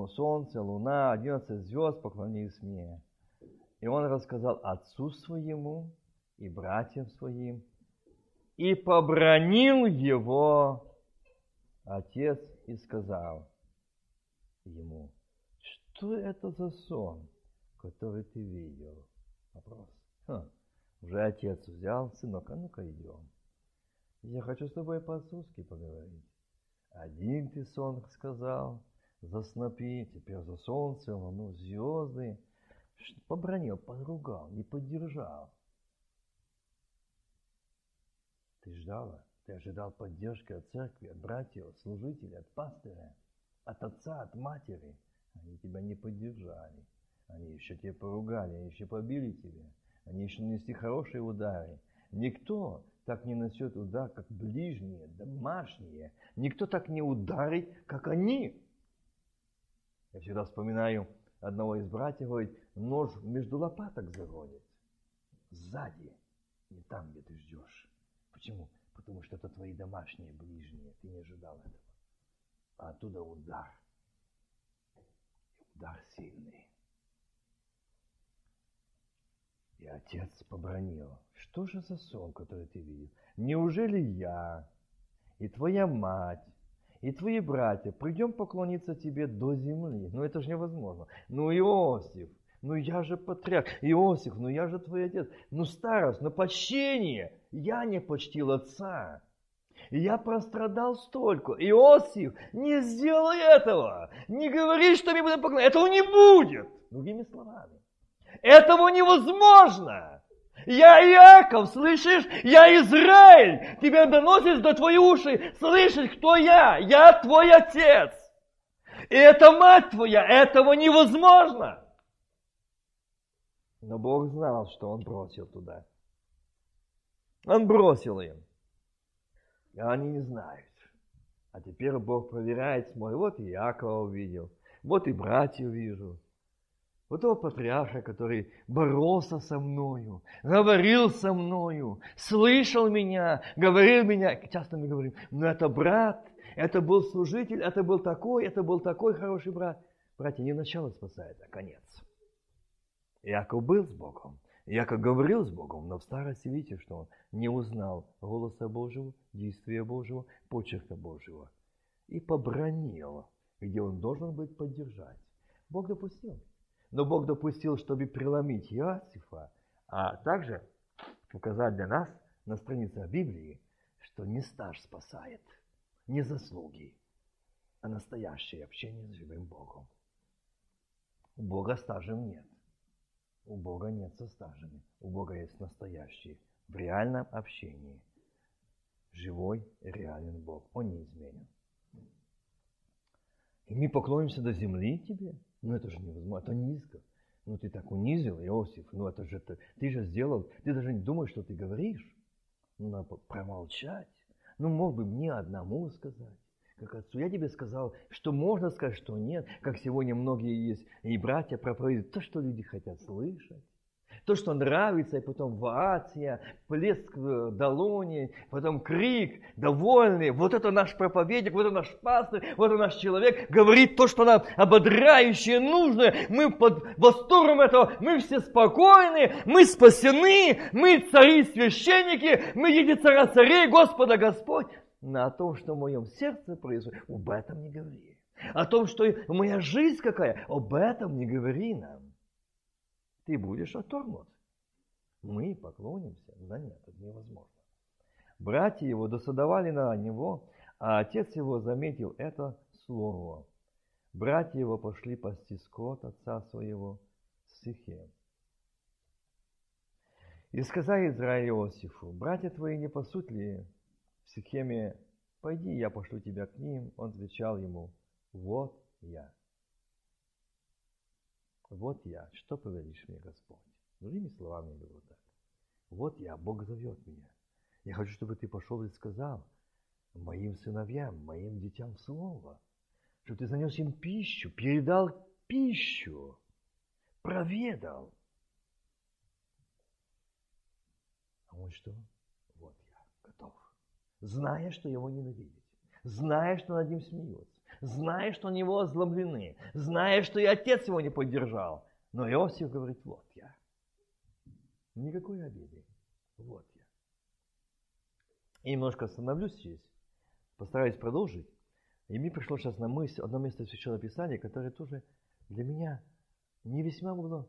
Солнце, луна, одиннадцать звезд поклонились мне. И он рассказал отцу своему и братьям своим, и побронил его отец и сказал ему, что это за сон, который ты видел? Вопрос. Ха. Уже отец взял, сынок, а ну-ка идем. Я хочу с тобой по-отцовски поговорить. Один ты сон сказал, за снопи, теперь за солнце, луну, звезды. Побронил, поругал, не поддержал. Ты ждала? Ты ожидал поддержки от церкви, от братьев, служителей, от пастыря, от отца, от матери – они тебя не поддержали. Они еще тебя поругали, они еще побили тебя. Они еще нанесли хорошие удары. Никто так не нанесет удар, как ближние, домашние. Никто так не ударит, как они. Я всегда вспоминаю одного из братьев, говорит, нож между лопаток загонит. Сзади, не там, где ты ждешь. Почему? Потому что это твои домашние, ближние. Ты не ожидал этого. А оттуда удар. Удар сильный. И отец побронил. Что же за сон, который ты видел? Неужели я и твоя мать и твои братья придем поклониться тебе до земли? Ну это же невозможно. Ну Иосиф, ну я же патриарх. Иосиф, ну я же твой отец. Ну старость, ну почтение. Я не почтил отца. Я прострадал столько. Иосиф, не сделай этого. Не говори, что мне будут поклоняться. Этого не будет. Другими словами. Этого невозможно. Я Яков, слышишь? Я Израиль. Тебя доносит до твоих ушей. Слышишь, кто я? Я твой отец. И это мать твоя. Этого невозможно. Но Бог знал, что он бросил туда. Он бросил им. А они не знают. А теперь Бог проверяет, смотрит, вот и Якова увидел, вот и братьев вижу. Вот того патриарха, который боролся со мною, говорил со мною, слышал меня, говорил меня. Часто мы говорим, ну это брат, это был служитель, это был такой, это был такой хороший брат. Братья, не начало спасает, а конец. Яков был с Богом, Яков говорил с Богом, но в старости видите, что он не узнал голоса Божьего, действия Божьего, почерка Божьего. И побронил, где он должен быть поддержать. Бог допустил. Но Бог допустил, чтобы преломить Иосифа, а также показать для нас на страницах Библии, что не стаж спасает, не заслуги, а настоящее общение с живым Богом. У Бога стажем нет. У Бога нет со стажами. У Бога есть настоящий, в реальном общении. Живой, реален Бог. Он не изменен. И мы поклонимся до земли тебе. Ну это же невозможно, это низко. Ну ты так унизил, Иосиф, ну это же ты, ты же сделал, ты даже не думаешь, что ты говоришь. Ну надо промолчать. Ну мог бы мне одному сказать как отцу. Я тебе сказал, что можно сказать, что нет, как сегодня многие есть и братья проповедуют то, что люди хотят слышать. То, что нравится, и потом вация, плеск в долоне, потом крик, довольный. Вот это наш проповедник, вот это наш пастор, вот это наш человек говорит то, что нам ободряющее, нужно. Мы под восторгом этого, мы все спокойны, мы спасены, мы цари священники, мы дети царя царей, Господа Господь на том, что в моем сердце происходит, об этом не говори. О том, что моя жизнь какая, об этом не говори нам. Ты будешь отторгнут. Мы поклонимся. Да нет, это невозможно. Братья его досадовали на него, а отец его заметил это слово. Братья его пошли пасти скот отца своего Сихем. И сказал Израиль Иосифу, братья твои не пасут ли в Сихеме, пойди, я пошлю тебя к ним. Он отвечал ему, вот я. Вот я, что повелишь мне, Господь? Другими словами было так. Вот я, Бог зовет меня. Я хочу, чтобы ты пошел и сказал моим сыновьям, моим детям слово, чтобы ты занес им пищу, передал пищу, проведал. А он что? Зная, что его ненавидят, зная, что над ним смеются, зная, что на него озлоблены, зная, что и отец его не поддержал. Но Иосиф говорит, вот я. Никакой обиды. Вот я. И немножко остановлюсь здесь, постараюсь продолжить. И мне пришло сейчас на мысль одно место Священного Писания, которое тоже для меня не весьма было,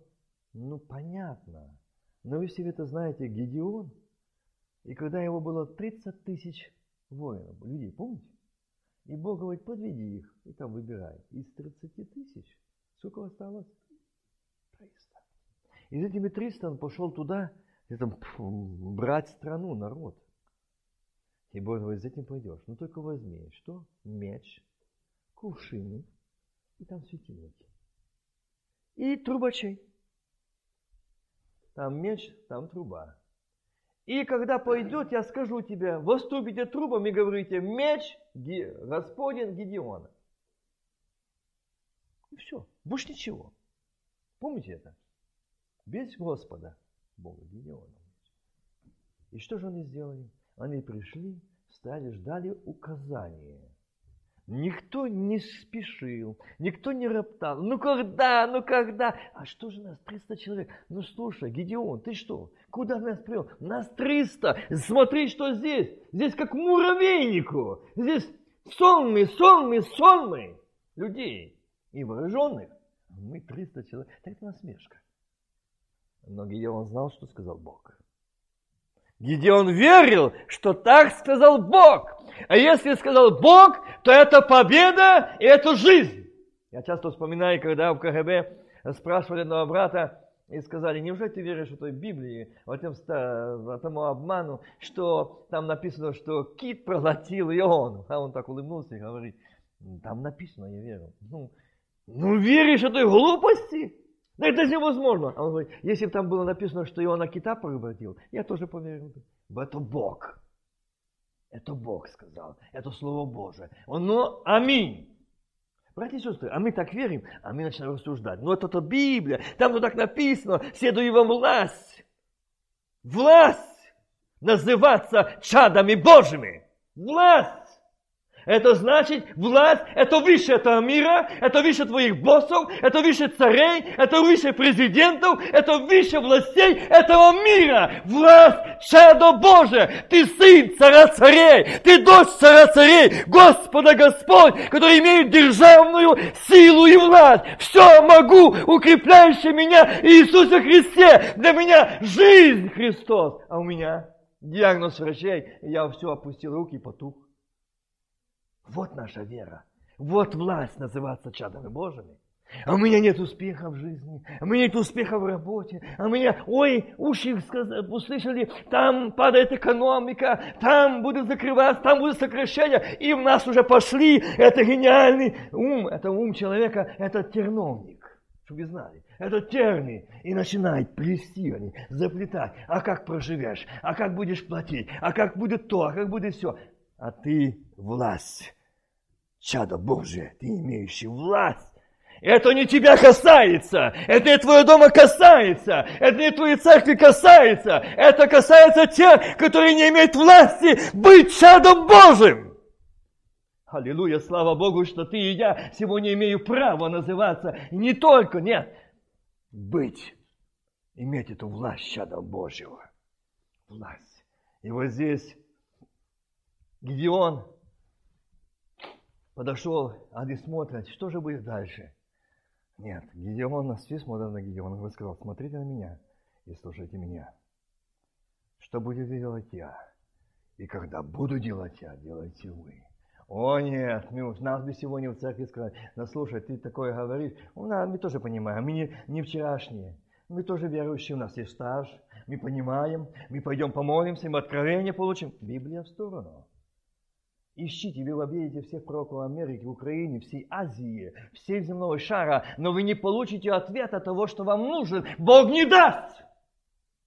ну, понятно. Но вы все это знаете, Гедеон – и когда его было 30 тысяч воинов, людей, помните? И Бог говорит, подведи их, и там выбирай. Из 30 тысяч сколько осталось? 300. Из этими 300 он пошел туда, и там, брать страну, народ. И Бог говорит, за этим пойдешь. Но только возьми, что? Меч, кувшины, и там светильники. и трубачей. Там меч, там труба. И когда пойдет, я скажу тебе, выступите трубом и говорите, меч Господень Гедеона. И все, больше ничего. Помните это? Без Господа Бога Гедеона. И что же они сделали? Они пришли, стали, ждали указания. Никто не спешил, никто не роптал. Ну когда, ну когда? А что же нас 300 человек? Ну слушай, Гедеон, ты что? Куда нас привел? Нас 300. Смотри, что здесь. Здесь как муравейнику. Здесь сонмы, сонмы, сонмы людей и вооруженных. Мы 300 человек. Так это насмешка. Но Гедеон знал, что сказал Бог. Гедеон верил, что так сказал Бог. А если сказал Бог, то это победа и это жизнь. Я часто вспоминаю, когда в КГБ спрашивали одного брата, и сказали, неужели ты веришь в той Библии, в этом, в этому обману, что там написано, что кит проглотил Ион. А он так улыбнулся и говорит, там написано, я верю. Ну, ну веришь этой глупости? Да это невозможно. А он говорит, если бы там было написано, что Иона кита проглотил, я тоже поверил бы. Это Бог. Это Бог сказал. Это Слово Божие. Ну, аминь. Братья и сестры, а мы так верим, а мы начинаем рассуждать. Ну, это то Библия, там ну так написано, седую вам власть. Власть называться чадами Божьими. Власть. Это значит, власть, это выше этого мира, это выше твоих боссов, это выше царей, это выше президентов, это выше властей этого мира. Власть Чадо Божие. Ты сын царя царей, ты дочь царя царей, Господа Господь, который имеет державную силу и власть. Все могу, укрепляющий меня Иисусе Христе. Для меня жизнь Христос, а у меня диагноз врачей, я все опустил руки и потух. Вот наша вера. Вот власть называться чадами Божьими. А у меня нет успеха в жизни, а у меня нет успеха в работе, а у меня, ой, уши услышали, там падает экономика, там будет закрываться, там будет сокращение, и в нас уже пошли, это гениальный ум, это ум человека, это терновник, чтобы вы знали, это терни, и начинает плести они, заплетать, а как проживешь, а как будешь платить, а как будет то, а как будет все, а ты власть чадо Божие, ты имеющий власть. Это не тебя касается, это не твоего дома касается, это не твоей церкви касается, это касается тех, которые не имеют власти быть чадом Божьим. Аллилуйя, слава Богу, что ты и я сегодня имею право называться не только, нет, быть, иметь эту власть чадом Божьего. Власть. И вот здесь Гедеон подошел, они смотрят, что же будет дальше. Нет, Гедеон, все смотрят на Гедеона, он сказал, смотрите на меня и слушайте меня. Что будет делать я? И когда буду делать я, делайте вы. О нет, мы, нас бы сегодня в церкви сказали, ну слушай, ты такое говоришь, у нас, мы тоже понимаем, мы не, не вчерашние, мы тоже верующие, у нас есть стаж, мы понимаем, мы пойдем помолимся, мы откровение получим. Библия в сторону. Ищите, вы объедете всех пророков Америки, Украине, всей Азии, всей земного шара, но вы не получите ответа того, что вам нужен. Бог не даст!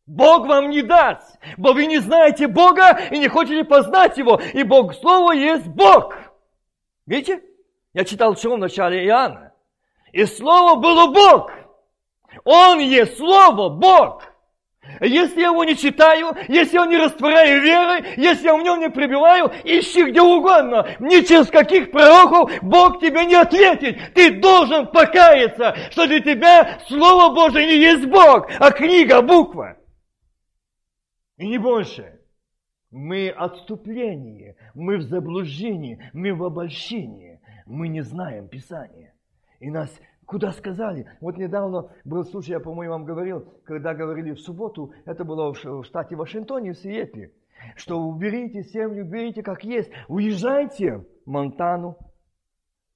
Бог вам не даст, бо вы не знаете Бога и не хотите познать Его, и Бог Слово есть Бог. Видите? Я читал в начале Иоанна. И Слово было Бог. Он есть Слово, Бог. Если я его не читаю, если я не растворяю верой, если я в нем не пребываю, ищи где угодно. Ни через каких пророков Бог тебе не ответит. Ты должен покаяться, что для тебя Слово Божие не есть Бог, а книга, буква. И не больше. Мы отступление, мы в заблуждении, мы в обольщении. Мы не знаем Писания. И нас Куда сказали? Вот недавно был случай, я, по-моему, вам говорил, когда говорили в субботу, это было в штате Вашингтоне, в Сиэтле, что уберите землю, уберите как есть, уезжайте в Монтану.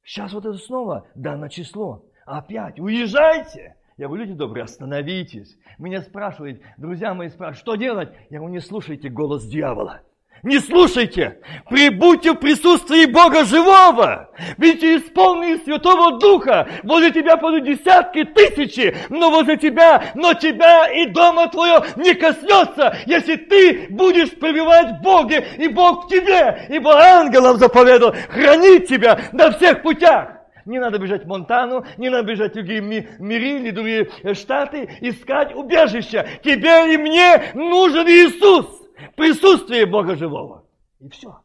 Сейчас вот это снова данное число. Опять, уезжайте. Я говорю, люди добрые, остановитесь. Меня спрашивают, друзья мои спрашивают, что делать? Я говорю, не слушайте голос дьявола. Не слушайте! Прибудьте в присутствии Бога живого! Ведь исполненный Святого Духа, возле тебя будут десятки, тысячи, но возле тебя, но тебя и дома твое не коснется, если ты будешь пребывать в Боге, и Бог в тебе, ибо ангелам заповедал хранить тебя на всех путях. Не надо бежать в Монтану, не надо бежать в другие миры или другие штаты, искать убежища. Тебе и мне нужен Иисус присутствие Бога живого. И все.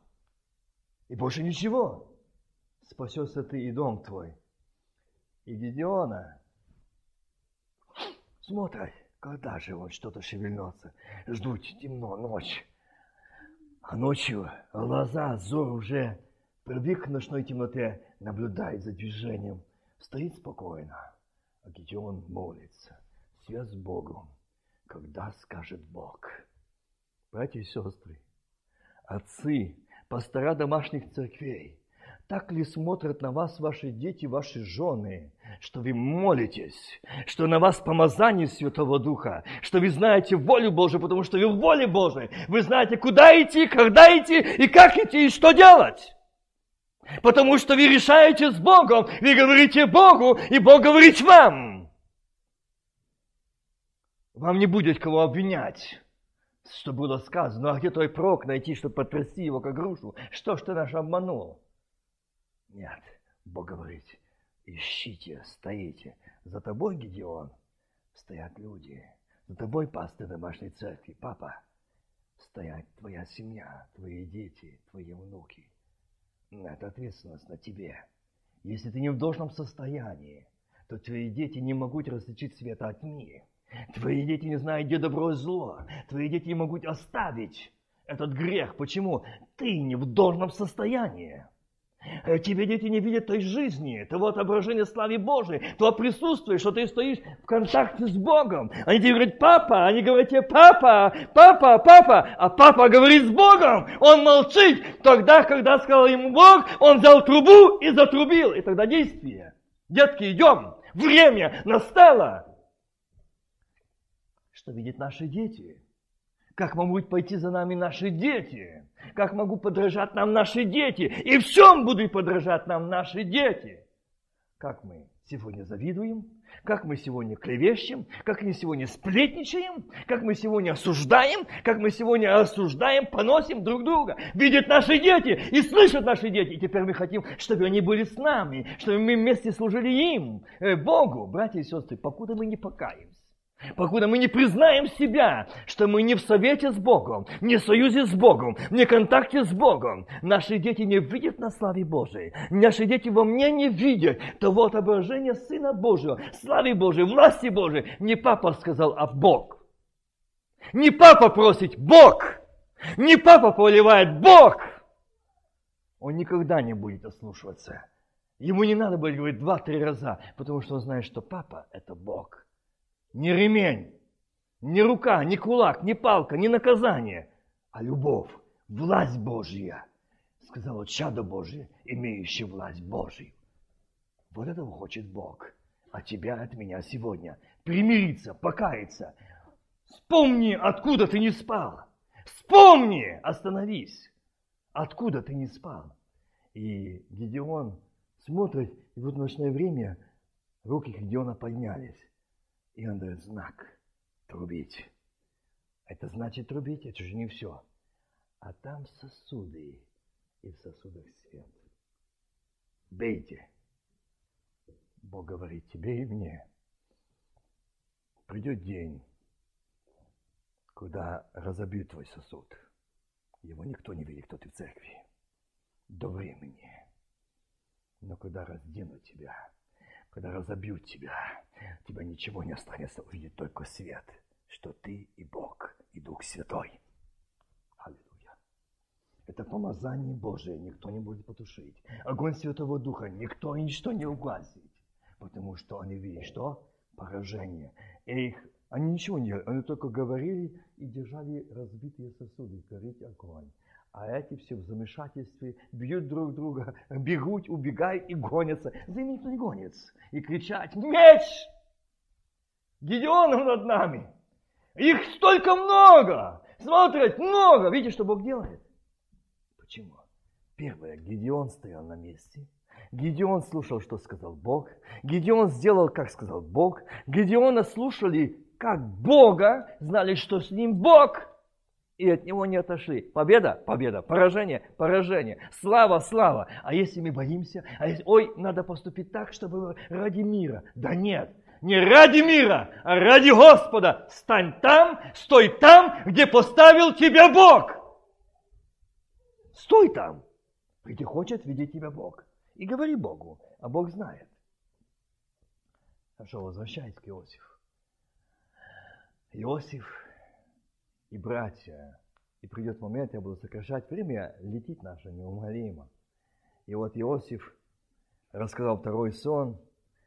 И больше ничего. Спасешься ты и дом твой. И Гедеона. Смотрят, когда же он что-то шевельнется. Ждут темно, ночь. А ночью глаза, взор уже привык к ночной темноте, наблюдает за движением. Стоит спокойно. А Гедеон молится. Связь с Богом. Когда скажет Бог – Братья и сестры, отцы, пастора домашних церквей, так ли смотрят на вас ваши дети, ваши жены, что вы молитесь, что на вас помазание Святого Духа, что вы знаете волю Божию, потому что вы в воле Божией, вы знаете, куда идти, когда идти и как идти и что делать. Потому что вы решаете с Богом, вы говорите Богу, и Бог говорит вам. Вам не будет кого обвинять что было сказано, а где твой прок найти, чтобы потрясти его как грушу? Что ж ты наш обманул? Нет, Бог говорит, ищите, стоите. За тобой, Гедеон, стоят люди. За тобой, пастырь домашней церкви, папа, стоять твоя семья, твои дети, твои внуки. Это ответственность на тебе. Если ты не в должном состоянии, то твои дети не могут различить света от тьмы. Твои дети не знают, где добро и зло. Твои дети не могут оставить этот грех. Почему? Ты не в должном состоянии. Э, тебе дети не видят той жизни, того отображения славы Божией, того присутствия, что ты стоишь в контакте с Богом. Они тебе говорят, папа, они говорят тебе, папа, папа, папа, а папа говорит с Богом. Он молчит. Тогда, когда сказал ему Бог, он взял трубу и затрубил. И тогда действие. Детки, идем. Время настало что видят наши дети. Как могут пойти за нами наши дети? Как могут подражать нам наши дети? И в чем будут подражать нам наши дети? Как мы сегодня завидуем? Как мы сегодня клевещем? Как мы сегодня сплетничаем? Как мы сегодня осуждаем? Как мы сегодня осуждаем, поносим друг друга? Видят наши дети и слышат наши дети. И теперь мы хотим, чтобы они были с нами, чтобы мы вместе служили им, э, Богу. Братья и сестры, покуда мы не покаемся, Покуда мы не признаем себя, что мы не в совете с Богом, не в союзе с Богом, не в контакте с Богом, наши дети не видят на славе Божией, наши дети во мне не видят того отображения Сына Божьего, славы Божией, власти Божией. Не папа сказал, а Бог. Не папа просит, Бог. Не папа поливает, Бог. Он никогда не будет ослушиваться. Ему не надо будет говорить два-три раза, потому что он знает, что папа – это Бог не ремень, не рука, не кулак, не палка, не наказание, а любовь, власть Божья. Сказал чадо Божие, имеющее власть Божию. Вот этого хочет Бог. А тебя от меня сегодня примириться, покаяться. Вспомни, откуда ты не спал. Вспомни, остановись. Откуда ты не спал? И Гедеон смотрит, и вот в ночное время руки Гедеона поднялись. И он дает знак трубить. Это значит трубить, это же не все. А там сосуды, и в сосудах свет. Бейте. Бог говорит тебе и мне. Придет день, когда разобьют твой сосуд. Его никто не видит, кто ты в церкви. До времени. Но когда разденут тебя, когда разобьют тебя, тебя ничего не останется, увидеть только свет, что ты и Бог, и Дух Святой. Аллилуйя. Это помазание Божие никто не будет потушить. Огонь Святого Духа никто и ничто не угасит. Потому что они видят, что? Поражение. Их, они ничего не делали, они только говорили и держали разбитые сосуды, гореть огонь. А эти все в замешательстве, бьют друг друга, бегут, убегают и гонятся. За ними никто не гонится. И кричать «Меч!» Гедеон над нами. Их столько много. Смотрят, много. Видите, что Бог делает? Почему? Первое, Гедеон стоял на месте. Гедеон слушал, что сказал Бог. Гедеон сделал, как сказал Бог. Гедеона слушали, как Бога, знали, что с ним Бог, и от него не отошли. Победа, победа, поражение, поражение, слава, слава. А если мы боимся, а если, ой, надо поступить так, чтобы ради мира. Да нет, не ради мира, а ради Господа. Стань там, стой там, где поставил тебя Бог. Стой там, где хочет видеть тебя Бог. И говори Богу, а Бог знает. Хорошо, возвращаясь к Иосифу. Иосиф и братья. И придет момент, я буду сокращать время, летит наше неумолимо. И вот Иосиф рассказал второй сон,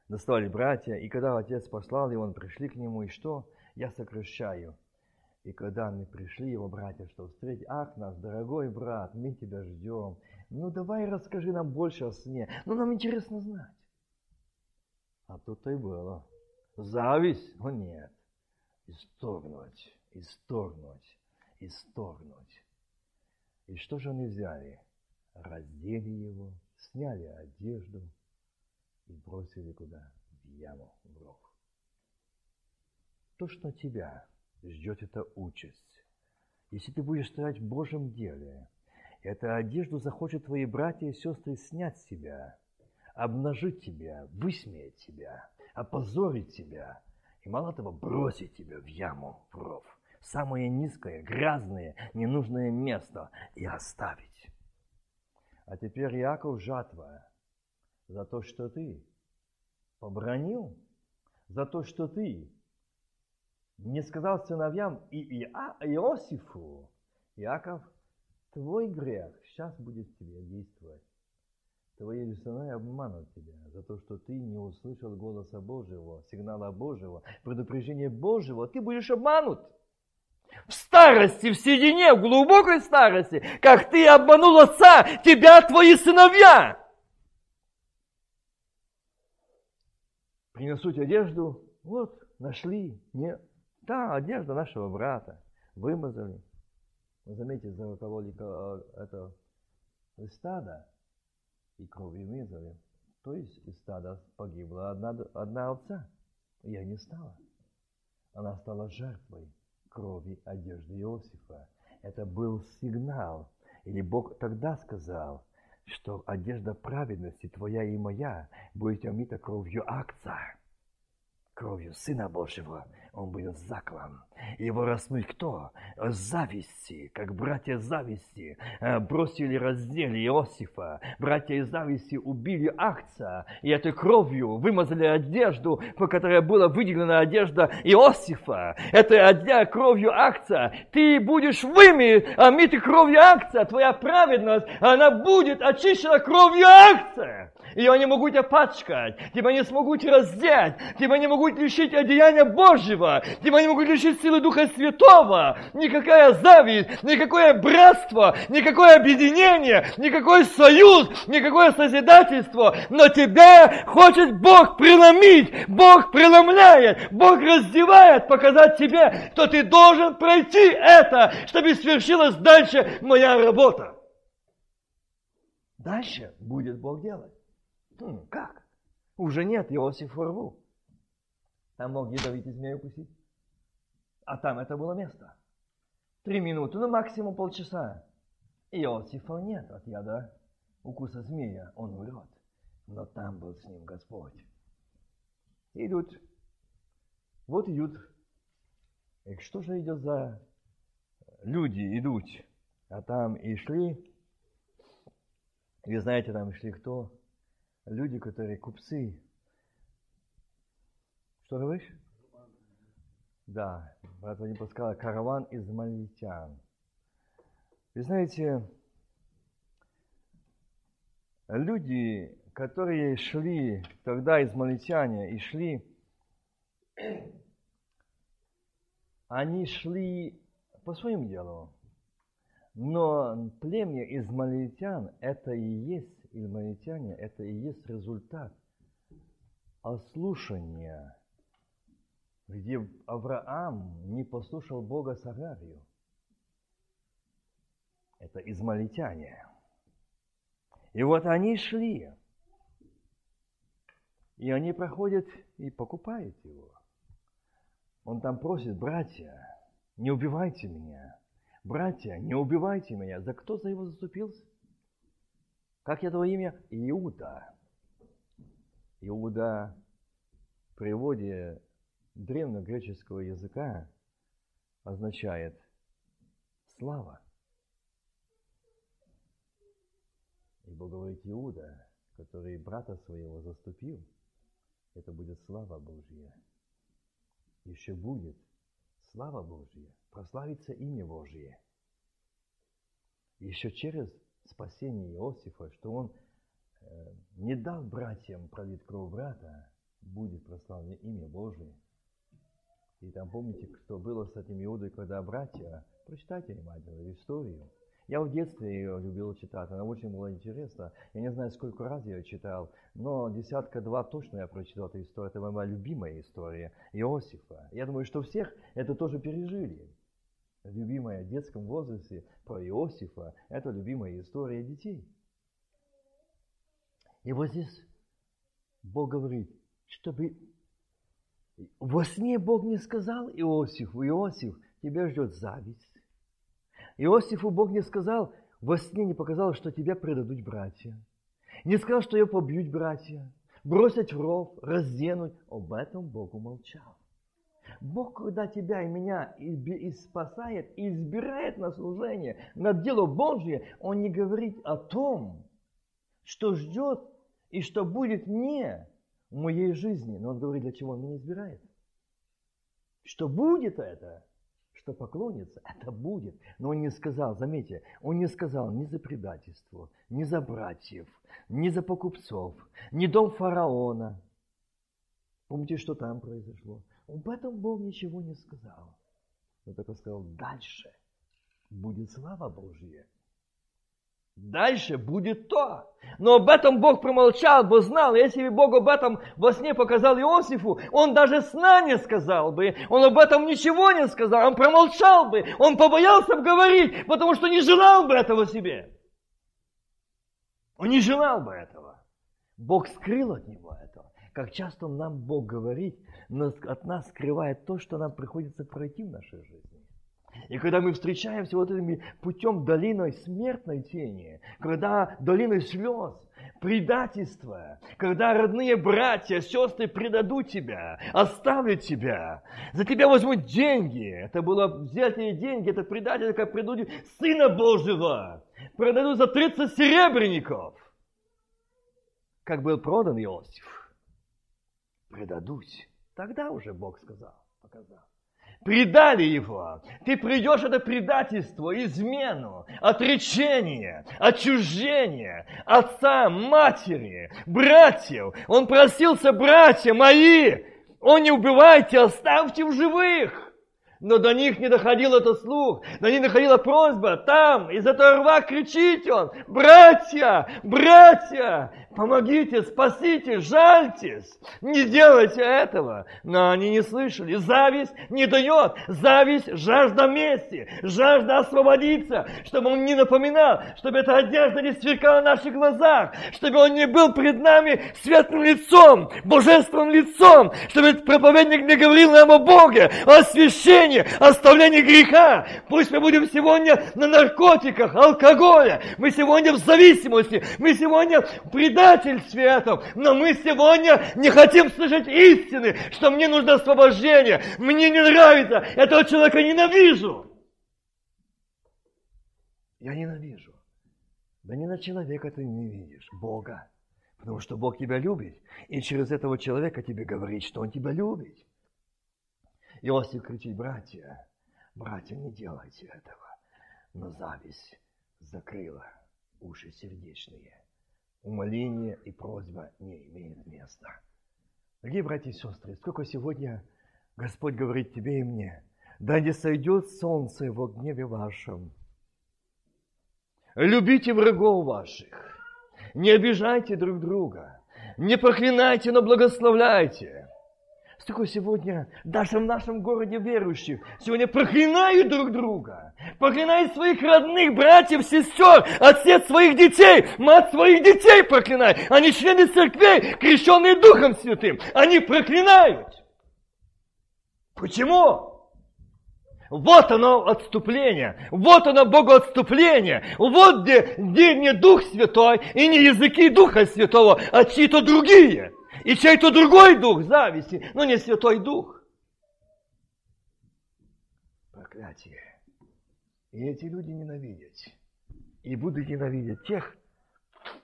достали братья, и когда отец послал его, он пришли к нему, и что? Я сокращаю. И когда мы пришли, его братья, что встретить, ах, наш дорогой брат, мы тебя ждем. Ну, давай расскажи нам больше о сне. Ну, нам интересно знать. А тут-то и было. Зависть? О, нет. Исторгнуть, исторгнуть, исторгнуть. И что же они взяли? Раздели его, сняли одежду и бросили куда? В яму, в ров. То, что тебя ждет, это участь. Если ты будешь стоять в Божьем деле, эта одежду захочет твои братья и сестры снять с себя, обнажить тебя, высмеять тебя, опозорить тебя, и мало того, бросить тебя в яму, в ров, самое низкое, грязное, ненужное место и оставить. А теперь Яков жатва за то, что ты побронил, за то, что ты не сказал сыновьям и Иосифу, Яков, твой грех сейчас будет тебе действовать. Твои сыны обманут тебя за то, что ты не услышал голоса Божьего, сигнала Божьего, предупреждения Божьего. Ты будешь обманут. В старости, в седине, в глубокой старости, как ты обманул отца, тебя твои сыновья. Принесут одежду, вот, нашли, нет, да, одежда нашего брата. Вымазали. Вы заметите, закололи э, это стадо и кровью вымазали. То есть из стада погибла одна, одна овца. Я не стала. Она стала жертвой крови одежды Иосифа. Это был сигнал. Или Бог тогда сказал, что одежда праведности твоя и моя будет омита кровью акца кровью Сына Божьего он был заклан. Его рассмыть кто? Зависти, как братья зависти э, бросили, раздели Иосифа. Братья из зависти убили Ахца, и этой кровью вымазали одежду, по которой была выделена одежда Иосифа. Этой одежда кровью Ахца ты будешь выми, омитый кровью Ахца. Твоя праведность, она будет очищена кровью Ахца. Ее не могут опачкать, тебя не смогут раздеть, тебя не могут лишить одеяния Божьего, тебя не могут лишить силы Духа Святого. Никакая зависть, никакое братство, никакое объединение, никакой союз, никакое созидательство. Но тебя хочет Бог преломить, Бог преломляет, Бог раздевает, показать тебе, что ты должен пройти это, чтобы свершилась дальше моя работа. Дальше будет Бог делать. Хм, как? Уже нет Иосиф рву. Там мог ядовитый змею укусить. А там это было место. Три минуты, ну максимум полчаса. Иосифа нет от яда укуса змея, он умрет. Но там был с ним Господь. Идут. Вот идут. И что же идет за люди идут? А там и шли. Вы знаете, там шли кто? Люди, которые купцы. Что говоришь? Да, брат Вадим сказал, караван из мальтян. Вы знаете, люди, которые шли тогда из Малитяне и шли, они шли по своим делу. Но племя из Малитян это и есть измаильтяне – это и есть результат ослушания, где Авраам не послушал Бога с Агарью. Это измалитяне. И вот они шли. И они проходят и покупают его. Он там просит, братья, не убивайте меня. Братья, не убивайте меня. За кто за его заступился? Как это имя? Иуда. Иуда в переводе древнегреческого языка означает слава. И Бог говорит, Иуда, который брата своего заступил, это будет слава Божья. Еще будет слава Божья, прославится имя Божье. Еще через спасение Иосифа, что он э, не дал братьям пролить кровь брата, будет прославлено имя Божие. И там помните, что было с этим Иудой, когда братья, прочитайте внимательно историю. Я в детстве ее любил читать, она очень была интересна. Я не знаю, сколько раз я ее читал, но десятка-два точно я прочитал эту историю. Это моя любимая история Иосифа. Я думаю, что всех это тоже пережили. Любимая в детском возрасте про Иосифа – это любимая история детей. И вот здесь Бог говорит, чтобы во сне Бог не сказал Иосифу, Иосиф, тебя ждет зависть. Иосифу Бог не сказал, во сне не показал, что тебя предадут братья. Не сказал, что ее побьют братья, бросят в ров, разденуть. Об этом Бог умолчал. Бог, когда тебя и меня и спасает, и избирает на служение, на дело Божье, Он не говорит о том, что ждет и что будет не в моей жизни. Но Он говорит, для чего Он меня избирает. Что будет это, что поклонится, это будет. Но Он не сказал, заметьте, Он не сказал ни за предательство, ни за братьев, ни за покупцов, ни дом фараона. Помните, что там произошло? Об этом Бог ничего не сказал. Он только сказал, дальше будет слава Божья. Дальше будет то. Но об этом Бог промолчал, бы знал. Если бы Бог об этом во сне показал Иосифу, он даже сна не сказал бы. Он об этом ничего не сказал. Он промолчал бы. Он побоялся бы говорить, потому что не желал бы этого себе. Он не желал бы этого. Бог скрыл от него этого. Как часто нам Бог говорит, но от нас скрывает то, что нам приходится пройти в нашей жизни. И когда мы встречаемся вот этим путем долиной смертной тени, когда долиной слез, предательства, когда родные братья, сестры предадут тебя, оставят тебя, за тебя возьмут деньги. Это было взятие деньги, это предатель, как предадут Сына Божьего, продадут за 30 серебряников. Как был продан Иосиф. Предадут. Тогда уже Бог сказал, показал. Предали его. Ты придешь это предательство, измену, отречение, отчуждение отца, матери, братьев. Он просился, братья мои, о, не убивайте, оставьте в живых. Но до них не доходил этот слух, до них доходила просьба, там, из этого рва кричит он, братья, братья, Помогите, спасите, жальтесь. Не делайте этого. Но они не слышали. Зависть не дает. Зависть – жажда мести, жажда освободиться, чтобы он не напоминал, чтобы эта одежда не сверкала в наших глазах, чтобы он не был пред нами светлым лицом, божественным лицом, чтобы этот проповедник не говорил нам о Боге, о освящении, о оставлении греха. Пусть мы будем сегодня на наркотиках, алкоголе, мы сегодня в зависимости, мы сегодня в предательстве этом. Но мы сегодня не хотим слышать истины, что мне нужно освобождение. Мне не нравится, этого человека ненавижу. Я ненавижу. Да не на человека ты не видишь, Бога. Потому что Бог тебя любит. И через этого человека тебе говорит, что Он тебя любит. Иосиф кричит, братья, братья, не делайте этого. Но зависть закрыла уши сердечные умоление и просьба не имеет места. Дорогие братья и сестры, сколько сегодня Господь говорит тебе и мне, да не сойдет солнце в гневе вашем. Любите врагов ваших, не обижайте друг друга, не проклинайте, но благословляйте. Сколько сегодня даже в нашем городе верующих сегодня проклинают друг друга, проклинают своих родных, братьев, сестер, отец своих детей, мать своих детей проклинает. Они члены церквей, крещенные Духом Святым. Они проклинают. Почему? Вот оно отступление, вот оно богоотступление, вот где, где не Дух Святой и не языки Духа Святого, а чьи-то другие. И чей-то другой дух зависти, но не Святой Дух. Проклятие. И эти люди ненавидят. И будут ненавидеть тех,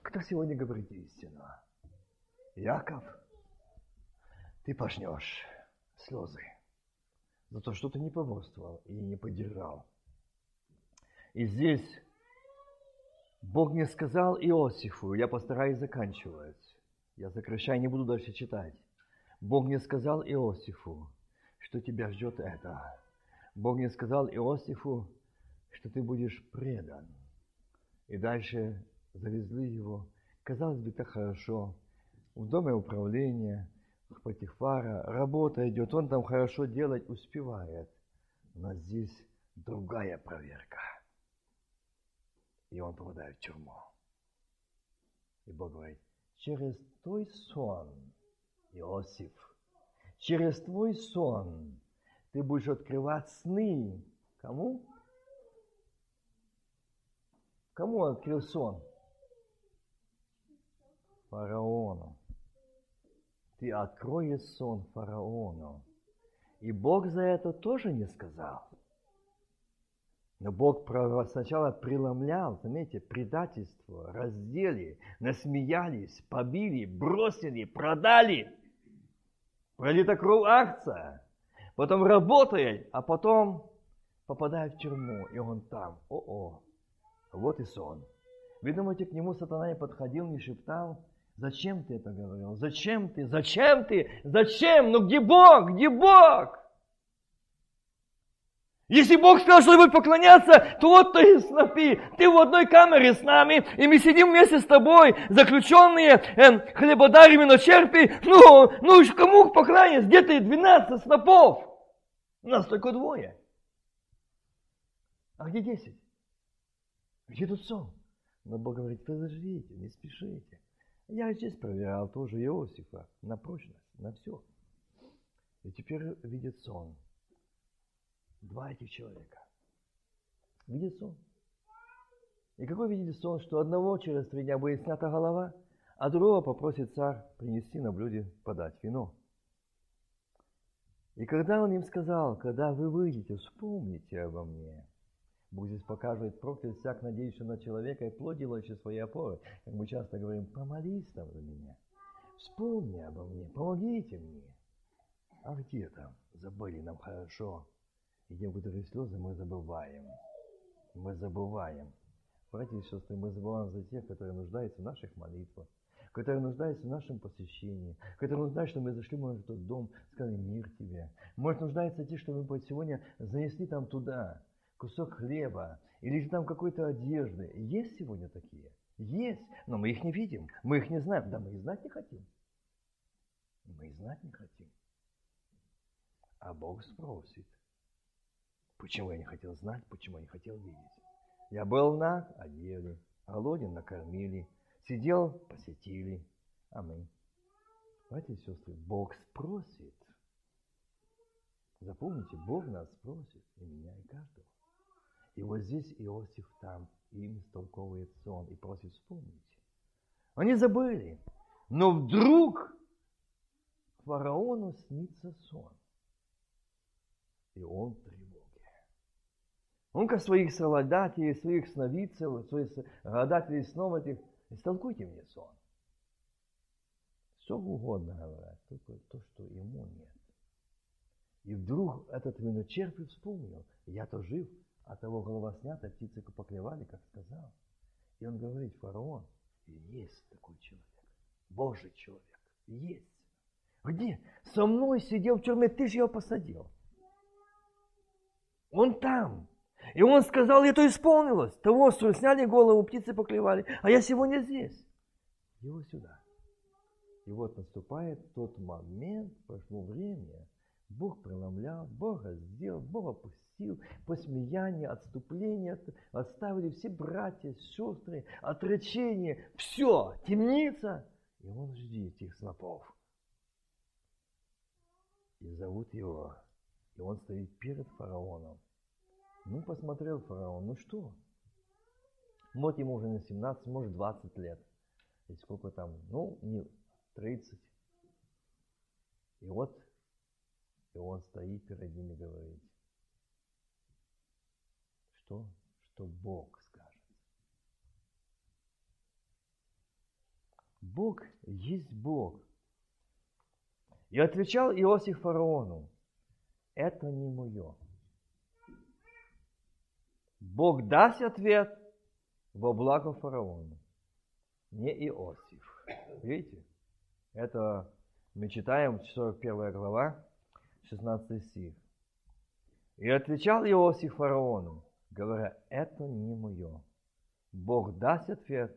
кто сегодня говорит истину. Яков, ты пошнешь слезы за то, что ты не поморствовал и не поддержал. И здесь Бог не сказал Иосифу, я постараюсь заканчивать. Я сокращаю, не буду дальше читать. Бог не сказал Иосифу, что тебя ждет это. Бог не сказал Иосифу, что ты будешь предан. И дальше завезли его. Казалось бы, так хорошо. В доме управления – Патифара, работа идет, он там хорошо делать успевает. Но здесь другая проверка. И он попадает в тюрьму. И Бог говорит, через твой сон, Иосиф, через твой сон ты будешь открывать сны. Кому? Кому открыл сон? Фараону ты откроешь сон фараону. И Бог за это тоже не сказал. Но Бог сначала преломлял, заметьте, предательство, раздели, насмеялись, побили, бросили, продали. Пролита кровь акция. Потом работает, а потом попадает в тюрьму, и он там. О-о, вот и сон. Вы думаете, к нему сатана не подходил, не шептал? Зачем ты это говорил? Зачем ты? Зачем ты? Зачем? Ну где Бог? Где Бог? Если Бог сказал, что будет поклоняться, то вот ты снопи. Ты в одной камере с нами, и мы сидим вместе с тобой, заключенные, э, хлебодарями на черпи. Ну, ну кому поклоняться? Где ты 12 снопов? У нас только двое. А где 10? Где тут сон? Но Бог говорит, подождите, не спешите. Я здесь проверял тоже Иосифа на прочность, на все. И теперь видит сон. Два этих человека. Видит сон. И какой видит сон, что одного через три дня будет снята голова, а другого попросит царь принести на блюде подать вино. И когда он им сказал, когда вы выйдете, вспомните обо мне, Бог здесь показывает, проклят всяк, надеющий на человека и плод делающий свои опоры. Как мы часто говорим, помолись там за меня. Вспомни обо мне, помогите мне. А где там? Забыли нам хорошо. Некоторые слезы мы забываем. Мы забываем. Братья и сестры, мы забываем за тех, которые нуждаются в наших молитвах, которые нуждаются в нашем посещении, которые нуждаются, что мы зашли может, в тот дом, сказали мир тебе. Может, нуждаются те, что мы сегодня занесли там туда, кусок хлеба или там какой-то одежды. Есть сегодня такие? Есть, но мы их не видим, мы их не знаем. Да мы и знать не хотим. Мы и знать не хотим. А Бог спросит, почему я не хотел знать, почему я не хотел видеть. Я был на одели, голоден, накормили, сидел, посетили, а мы. Братья и сестры, Бог спросит. Запомните, Бог нас спросит, и меня, и каждого. И вот здесь Иосиф там, им истолковывает сон и просит вспомнить. Они забыли. Но вдруг фараону снится сон. И он тревоге. Он как своих солдатей, своих сновидцев, своих гадателей снов этих, истолкуйте мне сон. Все угодно говорят, только то, что ему нет. И вдруг этот виночерпий вспомнил, я-то жив, а того голова снята, птицы поклевали, как сказал. И он говорит, фараон, есть такой человек, Божий человек, есть. Где? Со мной сидел в тюрьме, ты же его посадил. Он там. И он сказал, это исполнилось. Того, что сняли голову, птицы поклевали, а я сегодня здесь. Его сюда. И вот наступает тот момент, прошло время, Бог преломлял, Бог сделал, Бог опустил, посмеяние, отступление, оставили все братья, сестры, отречение, все, темница. И он ждет этих снопов. И зовут его. И он стоит перед фараоном. Ну, посмотрел фараон, ну что? Вот ему уже на 17, может 20 лет. И сколько там, ну, не 30. И вот, и он стоит перед ними и говорит, что? Что Бог скажет. Бог есть Бог. И отвечал Иосиф фараону, это не мое. Бог даст ответ во благо фараону, не Иосиф. Видите? Это мы читаем 41 глава, 16 стих. И отвечал Иосиф фараону, говоря, это не мое. Бог даст ответ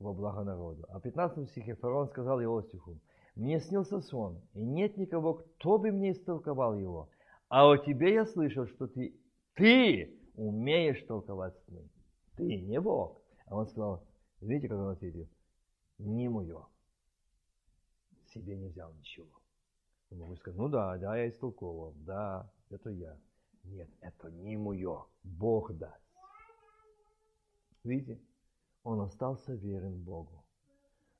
во благо народу. А в 15 стихе фараон сказал Иосифу, мне снился сон, и нет никого, кто бы мне истолковал его. А о тебе я слышал, что ты, ты умеешь толковать сны. Ты не Бог. А он сказал, видите, как он ответил, не мое. Себе не взял ничего. Он мог сказать, ну да, да, я истолковал, да, это я. Нет, это не мое. Бог даст. Видите, он остался верен Богу.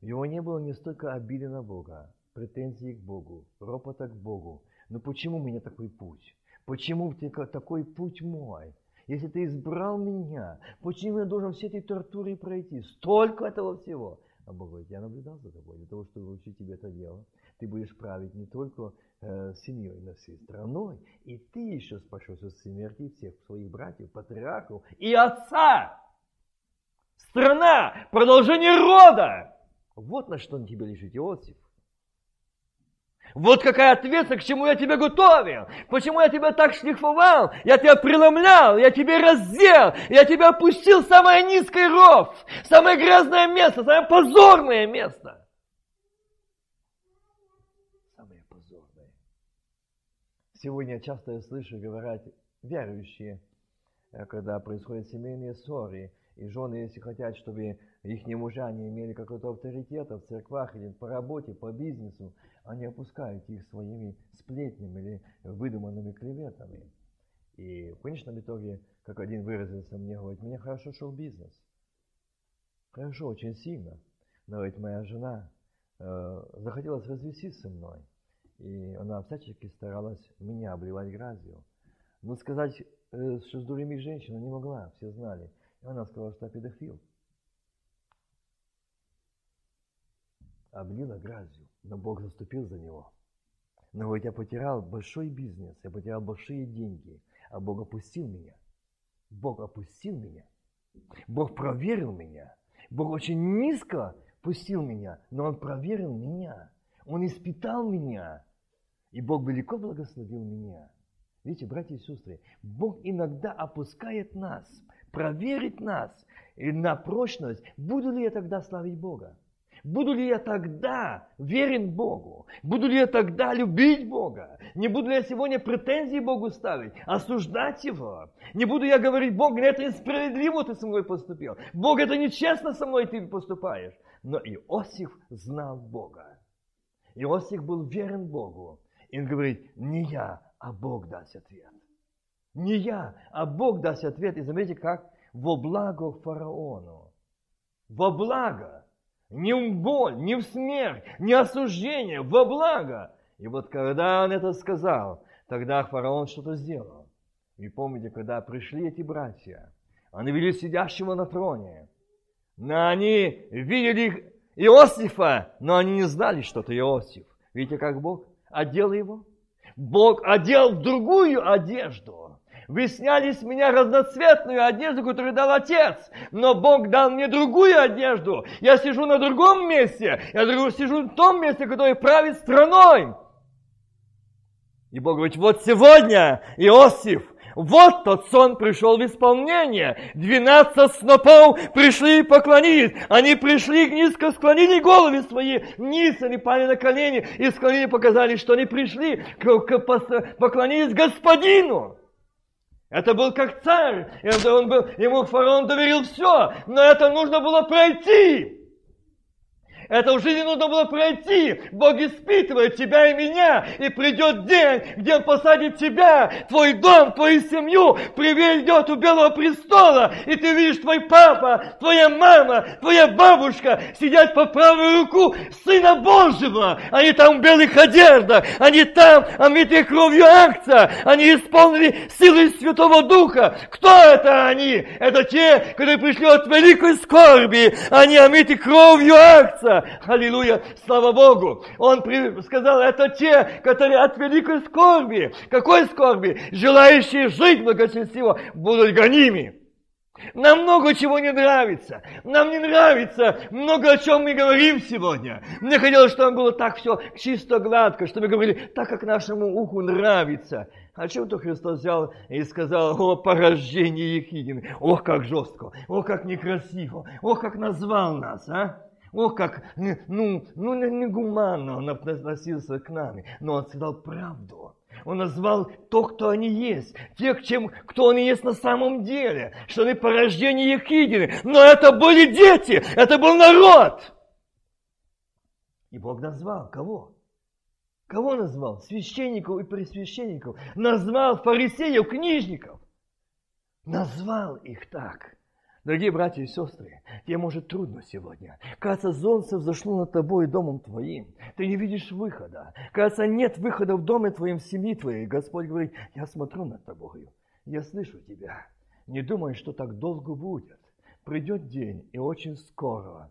У него не было не столько обиды на Бога, претензий к Богу, ропота к Богу. Но почему у меня такой путь? Почему такой путь мой? Если ты избрал меня, почему я должен все эти тортуры пройти? Столько этого всего. А Бог говорит, я наблюдал за тобой, для того, чтобы научить тебе это дело. Ты будешь править не только э, семьей, но всей страной. И ты еще спасешься с смерти всех своих братьев, патриархов и отца. Страна, продолжение рода. Вот на что на тебе лежит Иосиф. Вот какая ответственность, к чему я тебя готовил. Почему я тебя так шлифовал? Я тебя преломлял, я тебя раздел, я тебя опустил в самое низкое ров, самое грязное место, самое позорное место. Самое позорное. Сегодня часто я слышу говорят верующие, э, когда происходят семейные ссоры, и жены, если хотят, чтобы их мужья не имели какого-то авторитета в церквах или по работе, по бизнесу, они опускают их своими сплетнями или выдуманными клеветами. И в конечном итоге, как один выразился мне, говорит, мне хорошо шел бизнес. Хорошо, очень сильно. Но ведь моя жена э, захотелось развестись со мной. И она всячески старалась меня обливать грязью. Но сказать, э, что с дурными женщинами не могла, все знали. И она сказала, что я педофил. Облила грязью, но Бог заступил за него. Но ведь я потерял большой бизнес, я потерял большие деньги, а Бог опустил меня. Бог опустил меня. Бог проверил меня. Бог очень низко пустил меня, но Он проверил меня. Он испытал меня. И Бог велико благословил меня. Видите, братья и сестры, Бог иногда опускает нас, проверить нас на прочность, буду ли я тогда славить Бога. Буду ли я тогда верен Богу? Буду ли я тогда любить Бога? Не буду ли я сегодня претензии Богу ставить, осуждать Его? Не буду я говорить, Бог, это несправедливо ты со мной поступил. Бог, это нечестно со мной ты поступаешь. Но Иосиф знал Бога. Иосиф был верен Богу. И он говорит, не я, а Бог даст ответ. Не я, а Бог даст ответ. И заметьте, как во благо фараону. Во благо. Не в боль, не в смерть, не осуждение, во благо. И вот когда он это сказал, тогда фараон что-то сделал. И помните, когда пришли эти братья, они видели сидящего на троне. Но они видели Иосифа, но они не знали, что это Иосиф. Видите, как Бог одел его? Бог одел в другую одежду. Вы сняли с меня разноцветную одежду, которую дал Отец, но Бог дал мне другую одежду. Я сижу на другом месте, я сижу в том месте, которое правит страной. И Бог говорит, вот сегодня Иосиф Вот тот сон пришел в исполнение. Двенадцать снопов пришли и поклонились. Они пришли, низко склонили головы свои, низ, они пали на колени и склонили, показали, что они пришли, поклонились господину. Это был как царь, это он был, ему фараон доверил все, но это нужно было пройти. Это в жизни нужно было пройти. Бог испытывает тебя и меня. И придет день, где Он посадит тебя, твой дом, твою семью, приведет у Белого престола. И ты видишь, твой папа, твоя мама, твоя бабушка сидят по правую руку Сына Божьего. Они там в белых одеждах. Они там, омитые кровью акция. Они исполнили силы Святого Духа. Кто это они? Это те, которые пришли от великой скорби. Они омиты кровью акция. Аллилуйя, слава Богу. Он сказал, это те, которые от великой скорби. Какой скорби? Желающие жить благочестиво будут гоними. Нам много чего не нравится. Нам не нравится много о чем мы говорим сегодня. Мне хотелось, чтобы было так все чисто гладко, чтобы говорили так, как нашему уху нравится. А чем-то Христос взял и сказал, о, порождение Ехидин, ох, как жестко, ох, как некрасиво, ох, как назвал нас, а? Ох, как, ну, ну, негуманно он относился к нам. Но он сказал правду. Он назвал то, кто они есть, тех, чем, кто они есть на самом деле, что они порождение Ехидины. Но это были дети, это был народ. И Бог назвал кого? Кого назвал? Священников и пресвященников. Назвал фарисеев, книжников. Назвал их так. Дорогие братья и сестры, тебе может трудно сегодня. Кажется, солнце взошло над тобой и домом твоим. Ты не видишь выхода. Кажется, нет выхода в доме твоем, в семье твоей. Господь говорит, я смотрю над тобою, я слышу тебя. Не думай, что так долго будет. Придет день, и очень скоро.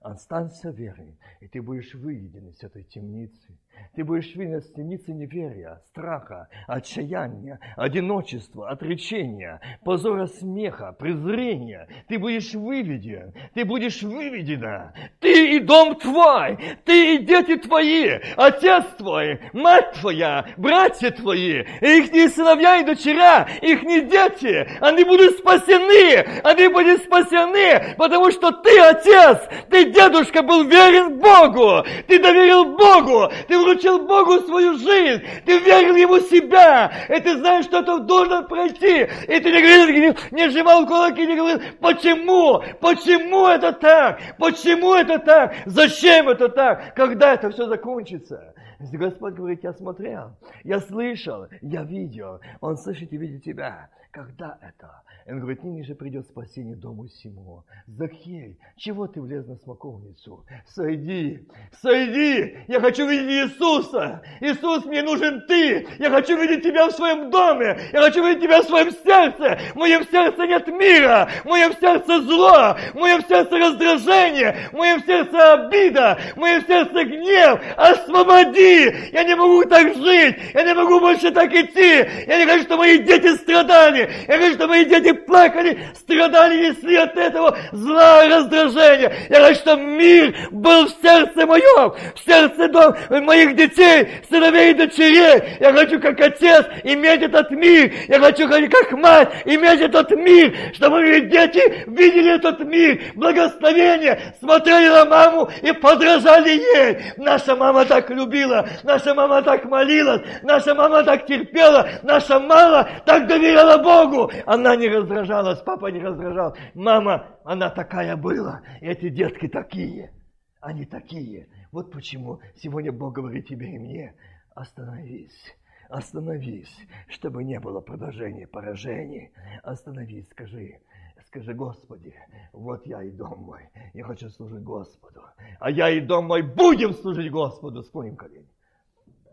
Останься верой, и ты будешь выведен из этой темницы. Ты будешь виден с темницы неверия, страха, отчаяния, одиночества, отречения, позора смеха, презрения. Ты будешь выведен, ты будешь выведена. Ты и дом твой, ты и дети твои, отец твой, мать твоя, братья твои, их сыновья и дочеря, их не дети, они будут спасены, они будут спасены, потому что ты отец, ты дедушка был верен Богу, ты доверил Богу, ты вручил Богу свою жизнь, ты верил Ему себя, и ты знаешь, что ты должен пройти, и ты не говорил, не сжимал кулаки, не говорил, почему, почему это так, почему это так, зачем это так, когда это все закончится. Господь говорит, я смотрел, я слышал, я видел, Он слышит и видит тебя. Когда это? Он говорит, ныне же придет спасение дому всему. Захей, чего ты влез на смоковницу? Сойди, сойди! Я хочу видеть Иисуса! Иисус, мне нужен ты! Я хочу видеть тебя в своем доме! Я хочу видеть тебя в своем сердце! В моем сердце нет мира! В моем сердце зло! В моем сердце раздражение! В моем сердце обида! В моем сердце гнев! Освободи! Я не могу так жить! Я не могу больше так идти! Я не хочу, чтобы мои дети страдали! Я хочу, чтобы мои дети плакали, страдали, несли от этого зла раздражения. Я хочу, чтобы мир был в сердце моем, в сердце дом, моих детей, сыновей и дочерей. Я хочу, как отец, иметь этот мир. Я хочу, как мать, иметь этот мир, чтобы мои дети видели этот мир, благословение, смотрели на маму и подражали ей. Наша мама так любила, наша мама так молилась, наша мама так терпела, наша мама так доверяла Богу. Она не раздражалась, папа не раздражал. Мама, она такая была. Эти детки такие. Они такие. Вот почему сегодня Бог говорит тебе и мне. Остановись. Остановись, чтобы не было продолжения поражений. Остановись, скажи, скажи, Господи, вот я и дом мой, я хочу служить Господу. А я и дом мой будем служить Господу. Склоним колени.